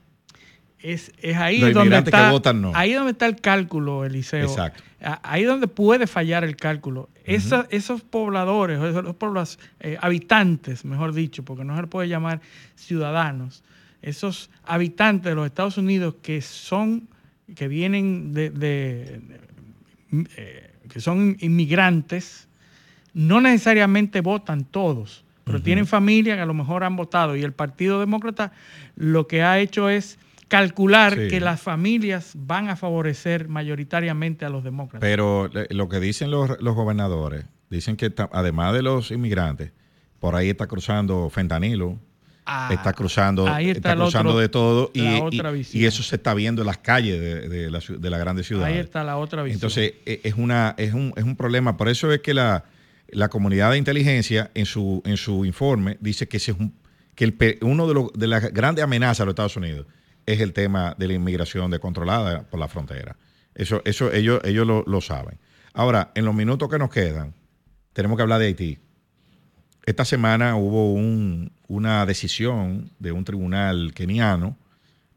Speaker 4: Es, es ahí
Speaker 3: Los
Speaker 4: donde
Speaker 3: inmigrantes
Speaker 4: está,
Speaker 3: que votan, no.
Speaker 4: ahí donde está el cálculo, Eliseo.
Speaker 3: Exacto.
Speaker 4: Ahí donde puede fallar el cálculo. Esa- esos pobladores, esos poblas- eh, habitantes, mejor dicho, porque no se puede llamar ciudadanos, esos habitantes de los Estados Unidos que son, que vienen de, de- de- eh, que son inmigrantes, no necesariamente votan todos, pero tienen familia que a lo mejor han votado. Y el Partido Demócrata lo que ha hecho es calcular
Speaker 3: Sí.
Speaker 4: que las familias van a favorecer mayoritariamente a los demócratas.
Speaker 3: Pero le- lo que dicen los, los gobernadores, dicen que además de los inmigrantes, por ahí está cruzando fentanilo,
Speaker 4: Ah,
Speaker 3: está cruzando,
Speaker 4: ahí está
Speaker 3: cruzando
Speaker 4: otro-
Speaker 3: de todo y, eso se está viendo en las calles de, de la, de las grandes ciudades.
Speaker 4: Ahí está la otra visión.
Speaker 3: Entonces, e- es, una, es, un, es un problema. Por eso es que la, la comunidad de inteligencia en su, en su informe dice que, ese es un, que el, uno de, los- de las grandes amenazas de los Estados Unidos es el tema de la inmigración descontrolada por la frontera. Eso, eso ellos, ellos lo, lo saben. Ahora, en los minutos que nos quedan, tenemos que hablar de Haití. Esta semana hubo un- una decisión de un tribunal keniano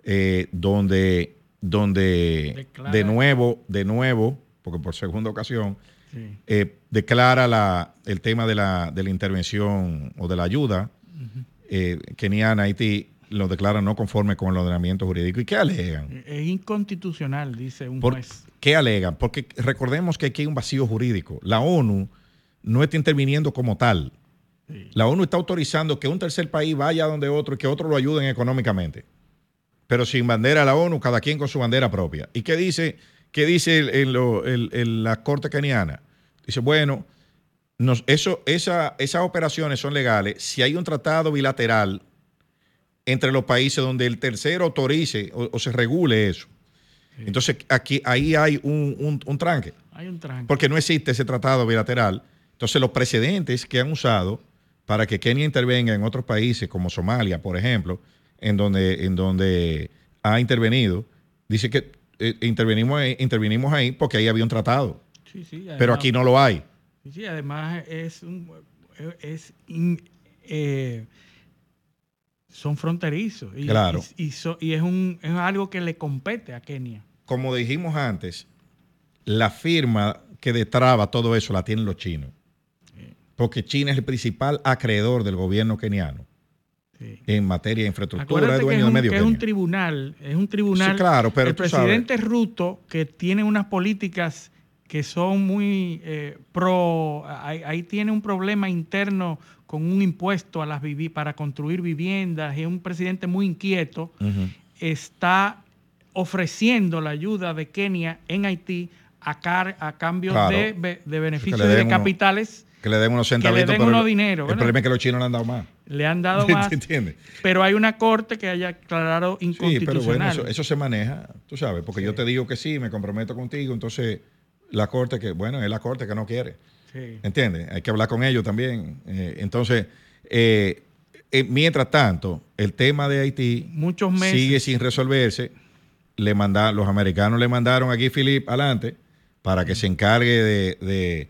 Speaker 3: eh, donde, donde
Speaker 4: Declara-
Speaker 3: de nuevo, de nuevo, porque por segunda ocasión,
Speaker 4: Sí.
Speaker 3: eh, declara la, el tema de la, de la intervención o de la ayuda eh, keniana a Haití, lo declara no conforme con el ordenamiento jurídico. ¿Y qué alegan?
Speaker 4: Es inconstitucional, dice un
Speaker 3: ¿Por
Speaker 4: juez.
Speaker 3: ¿Qué alegan? Porque recordemos que aquí hay un vacío jurídico. La ONU no está interviniendo como tal. La ONU está autorizando que un tercer país vaya donde otro y que otros lo ayuden económicamente. pero sin bandera de la ONU, cada quien con su bandera propia. ¿Y qué dice, qué dice el- el- lo- el- el- la Corte keniana? Dice, bueno, nos- eso, esa- esas operaciones son legales si hay un tratado bilateral entre los países donde el tercero autorice o, o se regule eso. Entonces, aquí, ahí hay un, un- un tranque,
Speaker 4: Hay un tranque.
Speaker 3: porque no existe ese tratado bilateral. Entonces, los precedentes que han usado para que Kenia intervenga en otros países, como Somalia, por ejemplo, en donde, en donde ha intervenido, dice que eh, intervenimos, ahí- intervinimos ahí porque ahí había un tratado,
Speaker 4: Sí, sí,
Speaker 3: pero aquí no lo hay.
Speaker 4: Sí, sí, además es un, es in- eh, son fronterizos y,
Speaker 3: Claro.
Speaker 4: y, y so- y es un es algo que le compete a Kenia.
Speaker 3: Como dijimos antes, la firma que detraba todo eso la tienen los chinos. Porque China es el principal acreedor del gobierno keniano en materia de infraestructura, es dueño de medio
Speaker 4: que es un tribunal, es un tribunal.
Speaker 3: Sí, claro, pero
Speaker 4: el
Speaker 3: sabes.
Speaker 4: presidente Ruto que tiene unas políticas que son muy eh, pro, ahí, ahí tiene un problema interno con un impuesto a las vivi para construir viviendas, es un presidente muy inquieto, está ofreciendo la ayuda de Kenia en Haití a, car- a cambio
Speaker 3: Claro.
Speaker 4: de, de beneficios de capitales.
Speaker 3: Que le den unos
Speaker 4: que le
Speaker 3: centavitos.
Speaker 4: den unos
Speaker 3: el-
Speaker 4: dinero,
Speaker 3: El
Speaker 4: ¿verdad?
Speaker 3: problema es que los chinos le han dado más.
Speaker 4: Le han dado más,
Speaker 3: ¿Entiendes?
Speaker 4: pero hay una corte que haya aclarado
Speaker 3: Sí, pero bueno,
Speaker 4: inconstitucional.
Speaker 3: eso, eso se maneja, tú sabes, porque yo te digo que sí, me comprometo contigo, entonces la corte que, bueno, es la corte que no quiere.
Speaker 4: Sí.
Speaker 3: ¿Entiendes? Hay que hablar con ellos también. Eh, entonces, eh, eh, mientras tanto, el tema de Haití
Speaker 4: Muchos meses.
Speaker 3: sigue sin resolverse. Le manda, los americanos le mandaron aquí Philip adelante para que se encargue de, de-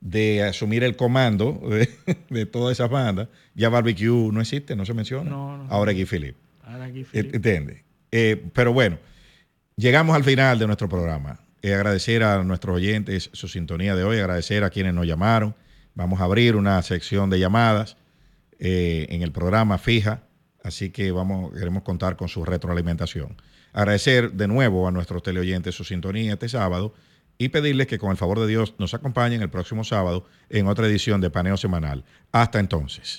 Speaker 3: de asumir el comando de, de todas esas bandas. Ya Barbecue no existe, no se menciona.
Speaker 4: No, no.
Speaker 3: Ahora aquí Philip.
Speaker 4: Ahora aquí, Felipe.
Speaker 3: ¿Entiendes? Eh, pero bueno, llegamos al final de nuestro programa. Eh, agradecer a nuestros oyentes su sintonía de hoy, agradecer a quienes nos llamaron. Vamos a abrir una sección de llamadas eh, en el programa fija, así que vamos, queremos contar con su retroalimentación. Agradecer de nuevo a nuestros teleoyentes su sintonía este sábado y pedirles que con el favor de Dios nos acompañen el próximo sábado en otra edición de Paneo Semanal. Hasta entonces.